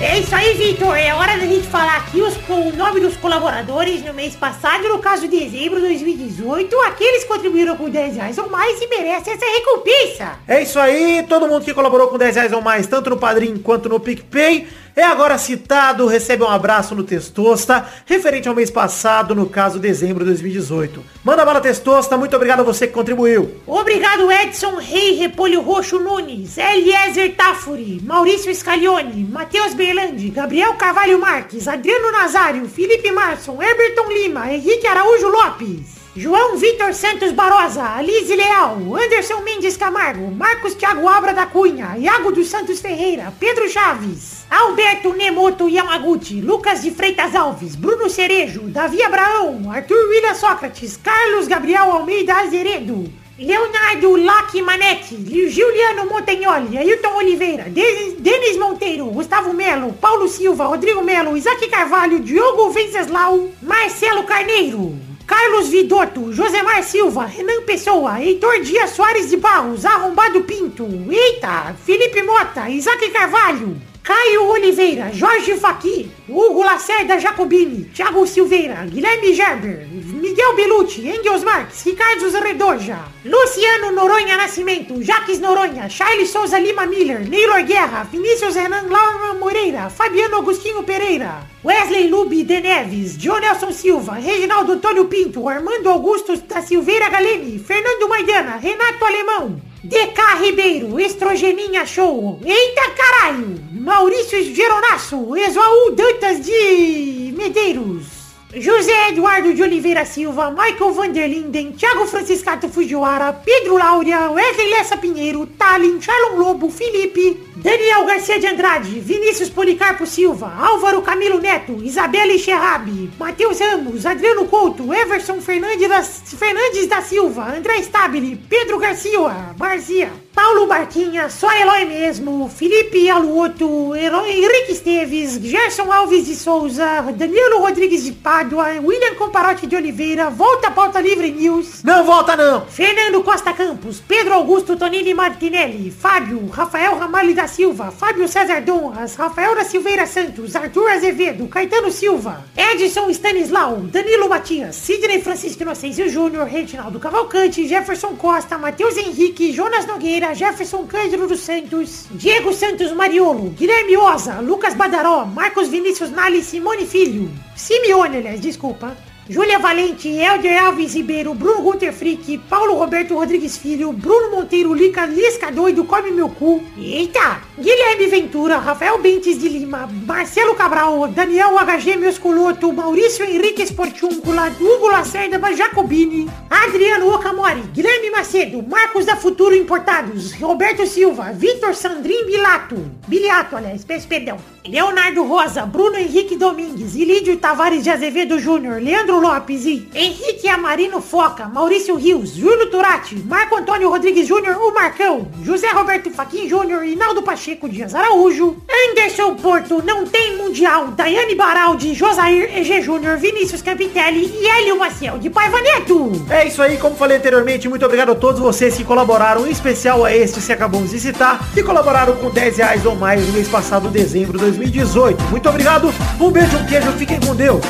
É isso aí, Vitor. É hora da gente falar aqui os, o nome dos colaboradores no mês passado, no caso de dezembro de 2018. Aqueles que contribuíram com 10 reais ou mais e merecem essa recompensa. É isso aí, todo mundo que colaborou com 10 reais ou mais, tanto no Padrim quanto no PicPay, é agora citado, recebe um abraço no Testosta, referente ao mês passado, no caso, dezembro de 2018. Manda bala, Testosta, muito obrigado a você que contribuiu. Obrigado, Edson Rei Repolho Roxo Nunes, Eliezer Tafuri, Maurício Scaglione, Matheus Berlandi, Gabriel Carvalho Marques, Adriano Nazário, Felipe Marson, Herberton Lima, Henrique Araújo Lopes. João Vitor Santos Barosa, Alice Leal, Anderson Mendes Camargo, Marcos Thiago Abra da Cunha, Iago dos Santos Ferreira, Pedro Chaves, Alberto Nemoto Yamaguchi, Lucas de Freitas Alves, Bruno Cerejo, Davi Abraão, Arthur William Sócrates, Carlos Gabriel Almeida Azeredo, Leonardo Lac Manetti, Juliano Montagnoli, Ailton Oliveira, Denis Monteiro, Gustavo Melo, Paulo Silva, Rodrigo Melo, Isaac Carvalho, Diogo Venceslau, Marcelo Carneiro, Carlos Vidotto, Josemar Silva, Renan Pessoa, Heitor Dias Soares de Barros, Arrombado Pinto, Eita, Felipe Mota, Isaac Carvalho, Caio Oliveira, Jorge Faqui, Hugo Lacerda Jacobini, Thiago Silveira, Guilherme Gerber, Miguel Belucci, Engels Marques, Ricardo Redoja, Luciano Noronha Nascimento, Jaques Noronha, Charles Souza Lima Miller, Neylor Guerra, Vinícius Renan Laura Moreira, Fabiano Agostinho Pereira, Wesley Lube de Neves, John Nelson Silva, Reginaldo Antônio Pinto, Armando Augusto da Silveira Galeni, Fernando Maidana, Renato Alemão, DK Ribeiro, Estrogeninha Show, Eita Caralho, Maurício Geronasso, Exaú Dantas de Medeiros, José Eduardo de Oliveira Silva, Michael Vanderlinden, Thiago Franciscato Fujiwara, Pedro Laura, Wesley Lessa Pinheiro, Talin, Charlon Lobo, Felipe, Daniel Garcia de Andrade, Vinícius Policarpo Silva, Álvaro Camilo Neto, Isabelle Xerrabi, Matheus Ramos, Adriano Couto, Everson Fernandes da, Fernandes da Silva, André Stabile, Pedro Garcia, Marzia, Paulo Barquinha, só Eloy mesmo, Felipe Aluoto, Eloy, Henrique Esteves, Gerson Alves de Souza, Danilo Rodrigues de Pádua, William Comparote de Oliveira, Volta Pauta Livre News, Não volta não. Fernando Costa Campos, Pedro Augusto Tonini Martinelli, Fábio, Rafael Ramalho da Silva, Fábio César Donras, Rafael da Silveira Santos, Arthur Azevedo, Caetano Silva, Edson Stanislau, Danilo Matias, Sidney Francisco Inocêncio Júnior, Reginaldo Cavalcante, Jefferson Costa, Matheus Henrique, Jonas Nogueira, Jefferson Cândido dos Santos, Diego Santos Mariolo, Guilherme Oza, Lucas Badaró, Marcos Vinícius Nali, Simone Filho, Simeone, aliás, desculpa. Júlia Valente, Helder Alves Ribeiro, Bruno Gunter Frick, Paulo Roberto Rodrigues Filho, Bruno Monteiro, Lica, Lisca Doido, Come Meu Cu, Eita, Guilherme Ventura, Rafael Bentes de Lima, Marcelo Cabral, Daniel HG Meuscoloto, Maurício Henrique Esportiúncula, Hugo Lacerda Jacobini, Adriano Okamori, Guilherme Macedo, Marcos da Futuro Importados, Roberto Silva, Vitor Sandrin Bilato, Biliato, aliás, peço perdão, Leonardo Rosa, Bruno Henrique Domingues, Ilídio Tavares de Azevedo Júnior, Leandro Lopes e Henrique Amarino Foca, Maurício Rios, Júlio Turati, Marco Antônio Rodrigues Júnior, o Marcão, José Roberto Faquin Júnior, Inaldo Pacheco Dias Araújo, Anderson Porto, Não Tem Mundial, Daiane Baraldi, Josair EG Júnior, Vinícius Campitelli e Hélio Maciel de Paiva Neto. É isso aí, como falei anteriormente, muito obrigado a todos vocês que colaboraram, em especial a este que acabamos de citar, que colaboraram com 10 reais ou mais no mês passado, dezembro de 2018. Muito obrigado, um beijo, um queijo, fiquem com Deus.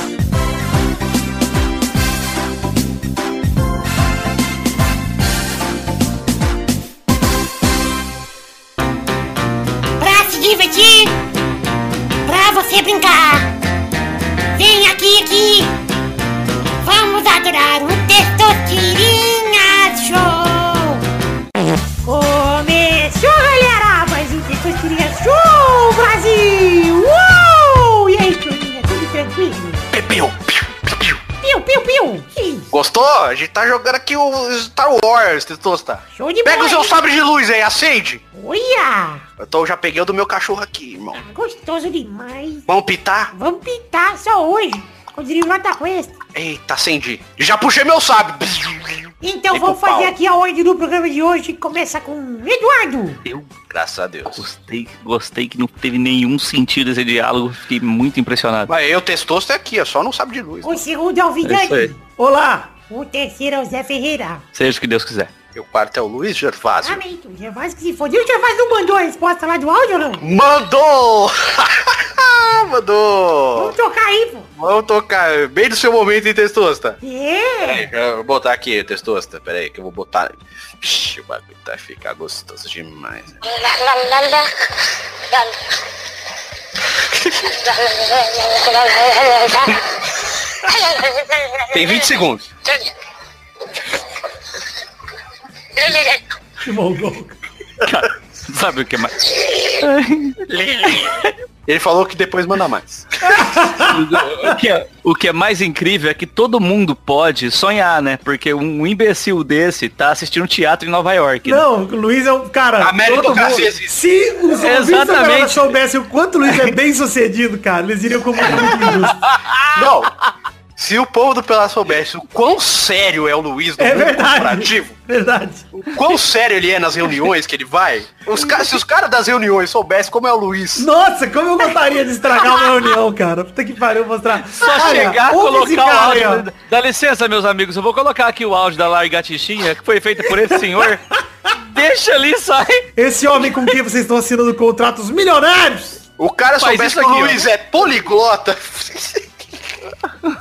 Pra se divertir, pra você brincar. Vem aqui, aqui. Vamos adorar o Piu, piu? Gostou? A gente tá jogando aqui o Star Wars, Testosta. Show de Pega o seu hein? sabre de luz aí, acende. Olha, Eu tô, já peguei o do meu cachorro aqui, irmão. gostoso demais. Vamos pitar? Vamos pintar só hoje. Rodrigo Nota Quest. Eita, acendi. Já puxei meu sabre. Então E vamos com pau. fazer aqui a ordem do programa de hoje. que Começa com Eduardo. Eu Graças a Deus. gostei, gostei que não teve nenhum sentido esse diálogo. Fiquei muito impressionado. Mas eu, Testosta, é aqui, é só não sabe de luz. O segundo é o É Vidani. aí. Olá, O terceiro é o Zé Ferreira. Seja o que Deus quiser. E o quarto é o Luiz Gervásio. Lamento, o Gervásio que se fodeu. O Gervásio não mandou a resposta lá do áudio, não? Mandou! Mandou! Vamos tocar aí, pô. Vamos tocar bem no seu momento, hein, Testosta? É. Peraí, eu vou botar aqui, Testosta. Pera aí, que eu vou botar. Vixe, o bagulho vai ficar gostoso demais. Tem 20 segundos. Que mongol. Sabe o que mais? Ele falou que depois manda mais. o, que é, o que é mais incrível é que todo mundo pode sonhar, né? Porque um imbecil desse tá assistindo teatro em Nova York. né? Não, o Luiz é um cara. A meritocracia todo mundo- existe. Se os Exatamente. soubessem o quanto o Luiz é bem sucedido, cara, eles iriam como é muito injusto. Não. Se o povo do Pelá soubesse o quão sério é o Luiz no É mundo verdade. corporativo, Verdade. o quão sério ele é nas reuniões que ele vai, os se os caras das reuniões soubessem como é o Luiz, Nossa, como eu gostaria de estragar uma reunião, cara. Puta que pariu, mostrar. Só Olha, chegar, colocar o cara áudio. ó. Dá licença, meus amigos. Eu vou colocar aqui o áudio da Largatichinha, que foi feita por esse senhor. Deixa ali e sai. Esse homem com quem vocês estão assinando contratos milionários. o cara Faz soubesse que o aqui, ó. Luiz é poliglota.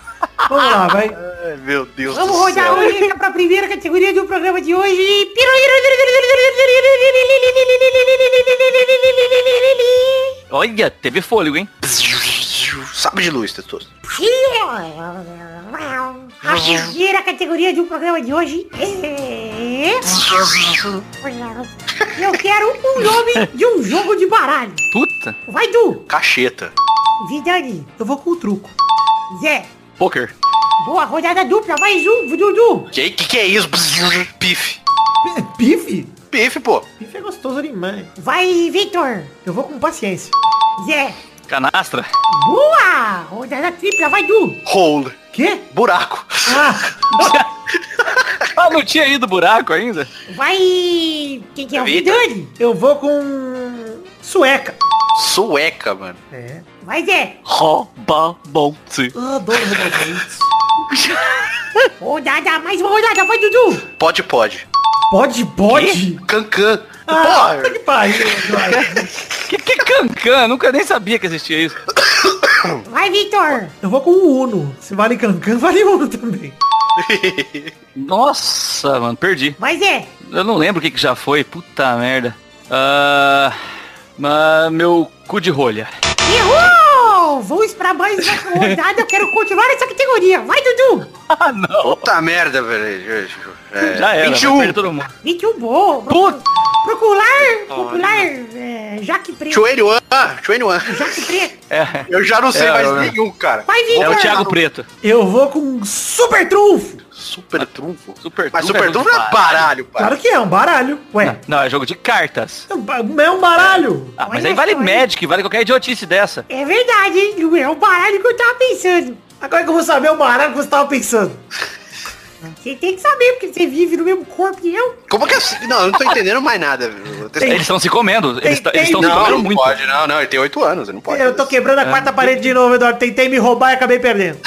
Vamos lá, vai. Ai, meu Deus Vamos do rodar céu. a primeira categoria do programa de hoje. Olha, teve fôlego, hein? Sabe de luz, Testoso. A primeira categoria do programa de hoje é... Eu quero um nome de um jogo de baralho. Puta. Vai, Du. Cacheta. Vidani. Eu vou com o truco. Zé. Poker. Boa rodada dupla. Mais um, Dudu. Que que, que é isso? Pife. Pife? Pife, pô. Pife é gostoso demais. Vai, Victor. Eu vou com paciência. Zé. Canastra. Boa. Rodada tripla. Vai, Du. Hole. Quê? Buraco. Ah, Ah, não tinha ido buraco ainda? Vai... Quem que é o. Vidani? eu vou com sueca. Sueca, mano. É. Vai, Zé. Rouba monte. Eu adoro rebolventes. Rodada, mais uma rodada. Vai, Dudu. Pode, pode. Pode, pode? Cancan. Ah, puta Porra. que pariu. Que, que cancan? Nunca nem sabia que existia isso. Vai, Victor. Eu vou com o Uno. Se vale Cancan, vale Uno também. Nossa, mano, perdi. Vai, Zé. Eu não lembro o que, que já foi. Puta merda. Ah, mas meu cu de rolha. Errou! Vamos pra mais uma rodada. Eu quero continuar essa categoria. Vai, Dudu. Ah, não. Puta merda, velho. É, Já era. 21. vai perder todo mundo. 21 bom. Puta. Procurar, popular, é, Jaque Preto. 21. Ah, 21. Jaque Preto. É, Eu já não sei É, mais eu- nenhum, cara. Vai, é Victor. o Thiago Preto. Eu vou com super trunfo. Super trunfo. Super Mas trunfo super é trunfo é baralho, pai. Claro que é, um baralho. Ué, Não, é jogo de cartas. é um é baralho. Ah, mas Olha aí vale? Magic, vale qualquer idiotice dessa. É verdade, hein? Não é o baralho que eu tava pensando. Agora que eu vou saber o baralho que você tava pensando. Você tem que saber, porque você vive no mesmo corpo que eu. Como que é assim? Não, eu não tô entendendo mais nada. velho. Eles estão se comendo. Eles tem- eles estão se Não, comendo não muito. pode, não, não. Ele tem 8 anos, ele não pode. Eu tô quebrando a É. quarta parede de novo, Eduardo. Tentei me roubar e acabei perdendo.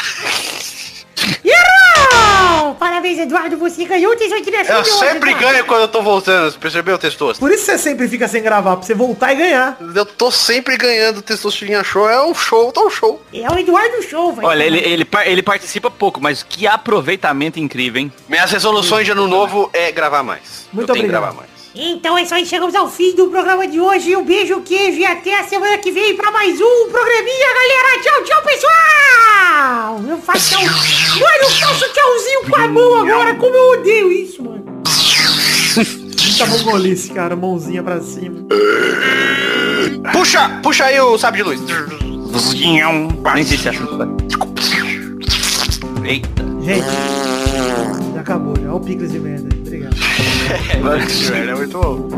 Errou! Parabéns, Eduardo. Você ganhou o tesouro de. Eu sempre ganho quando eu tô voltando, você percebeu, Testoso? Por isso você sempre fica sem gravar, pra você voltar e ganhar. Eu tô sempre ganhando Testostirinha Show. É um show, tá um show. É o Eduardo Show, vai. Olha, ele, ele, par- ele participa pouco, mas que aproveitamento incrível, hein? Minhas resoluções de ano novo é gravar mais. Muito eu tenho que obrigado. gravar mais. Então é isso aí, chegamos ao fim do programa de hoje. Um beijo, queijo e até a semana que vem pra mais um programinha, galera. Tchau, tchau, pessoal! Eu faço tchau. Mano, eu faço tchauzinho com a mão agora, como eu odeio isso, mano. Muita mongolice, cara. Mãozinha pra cima. Puxa, puxa aí o sabre de luz. Nem sei se é assim. Eita. Gente, já acabou, já. Olha o picles de merda. Obrigado. É muito bom.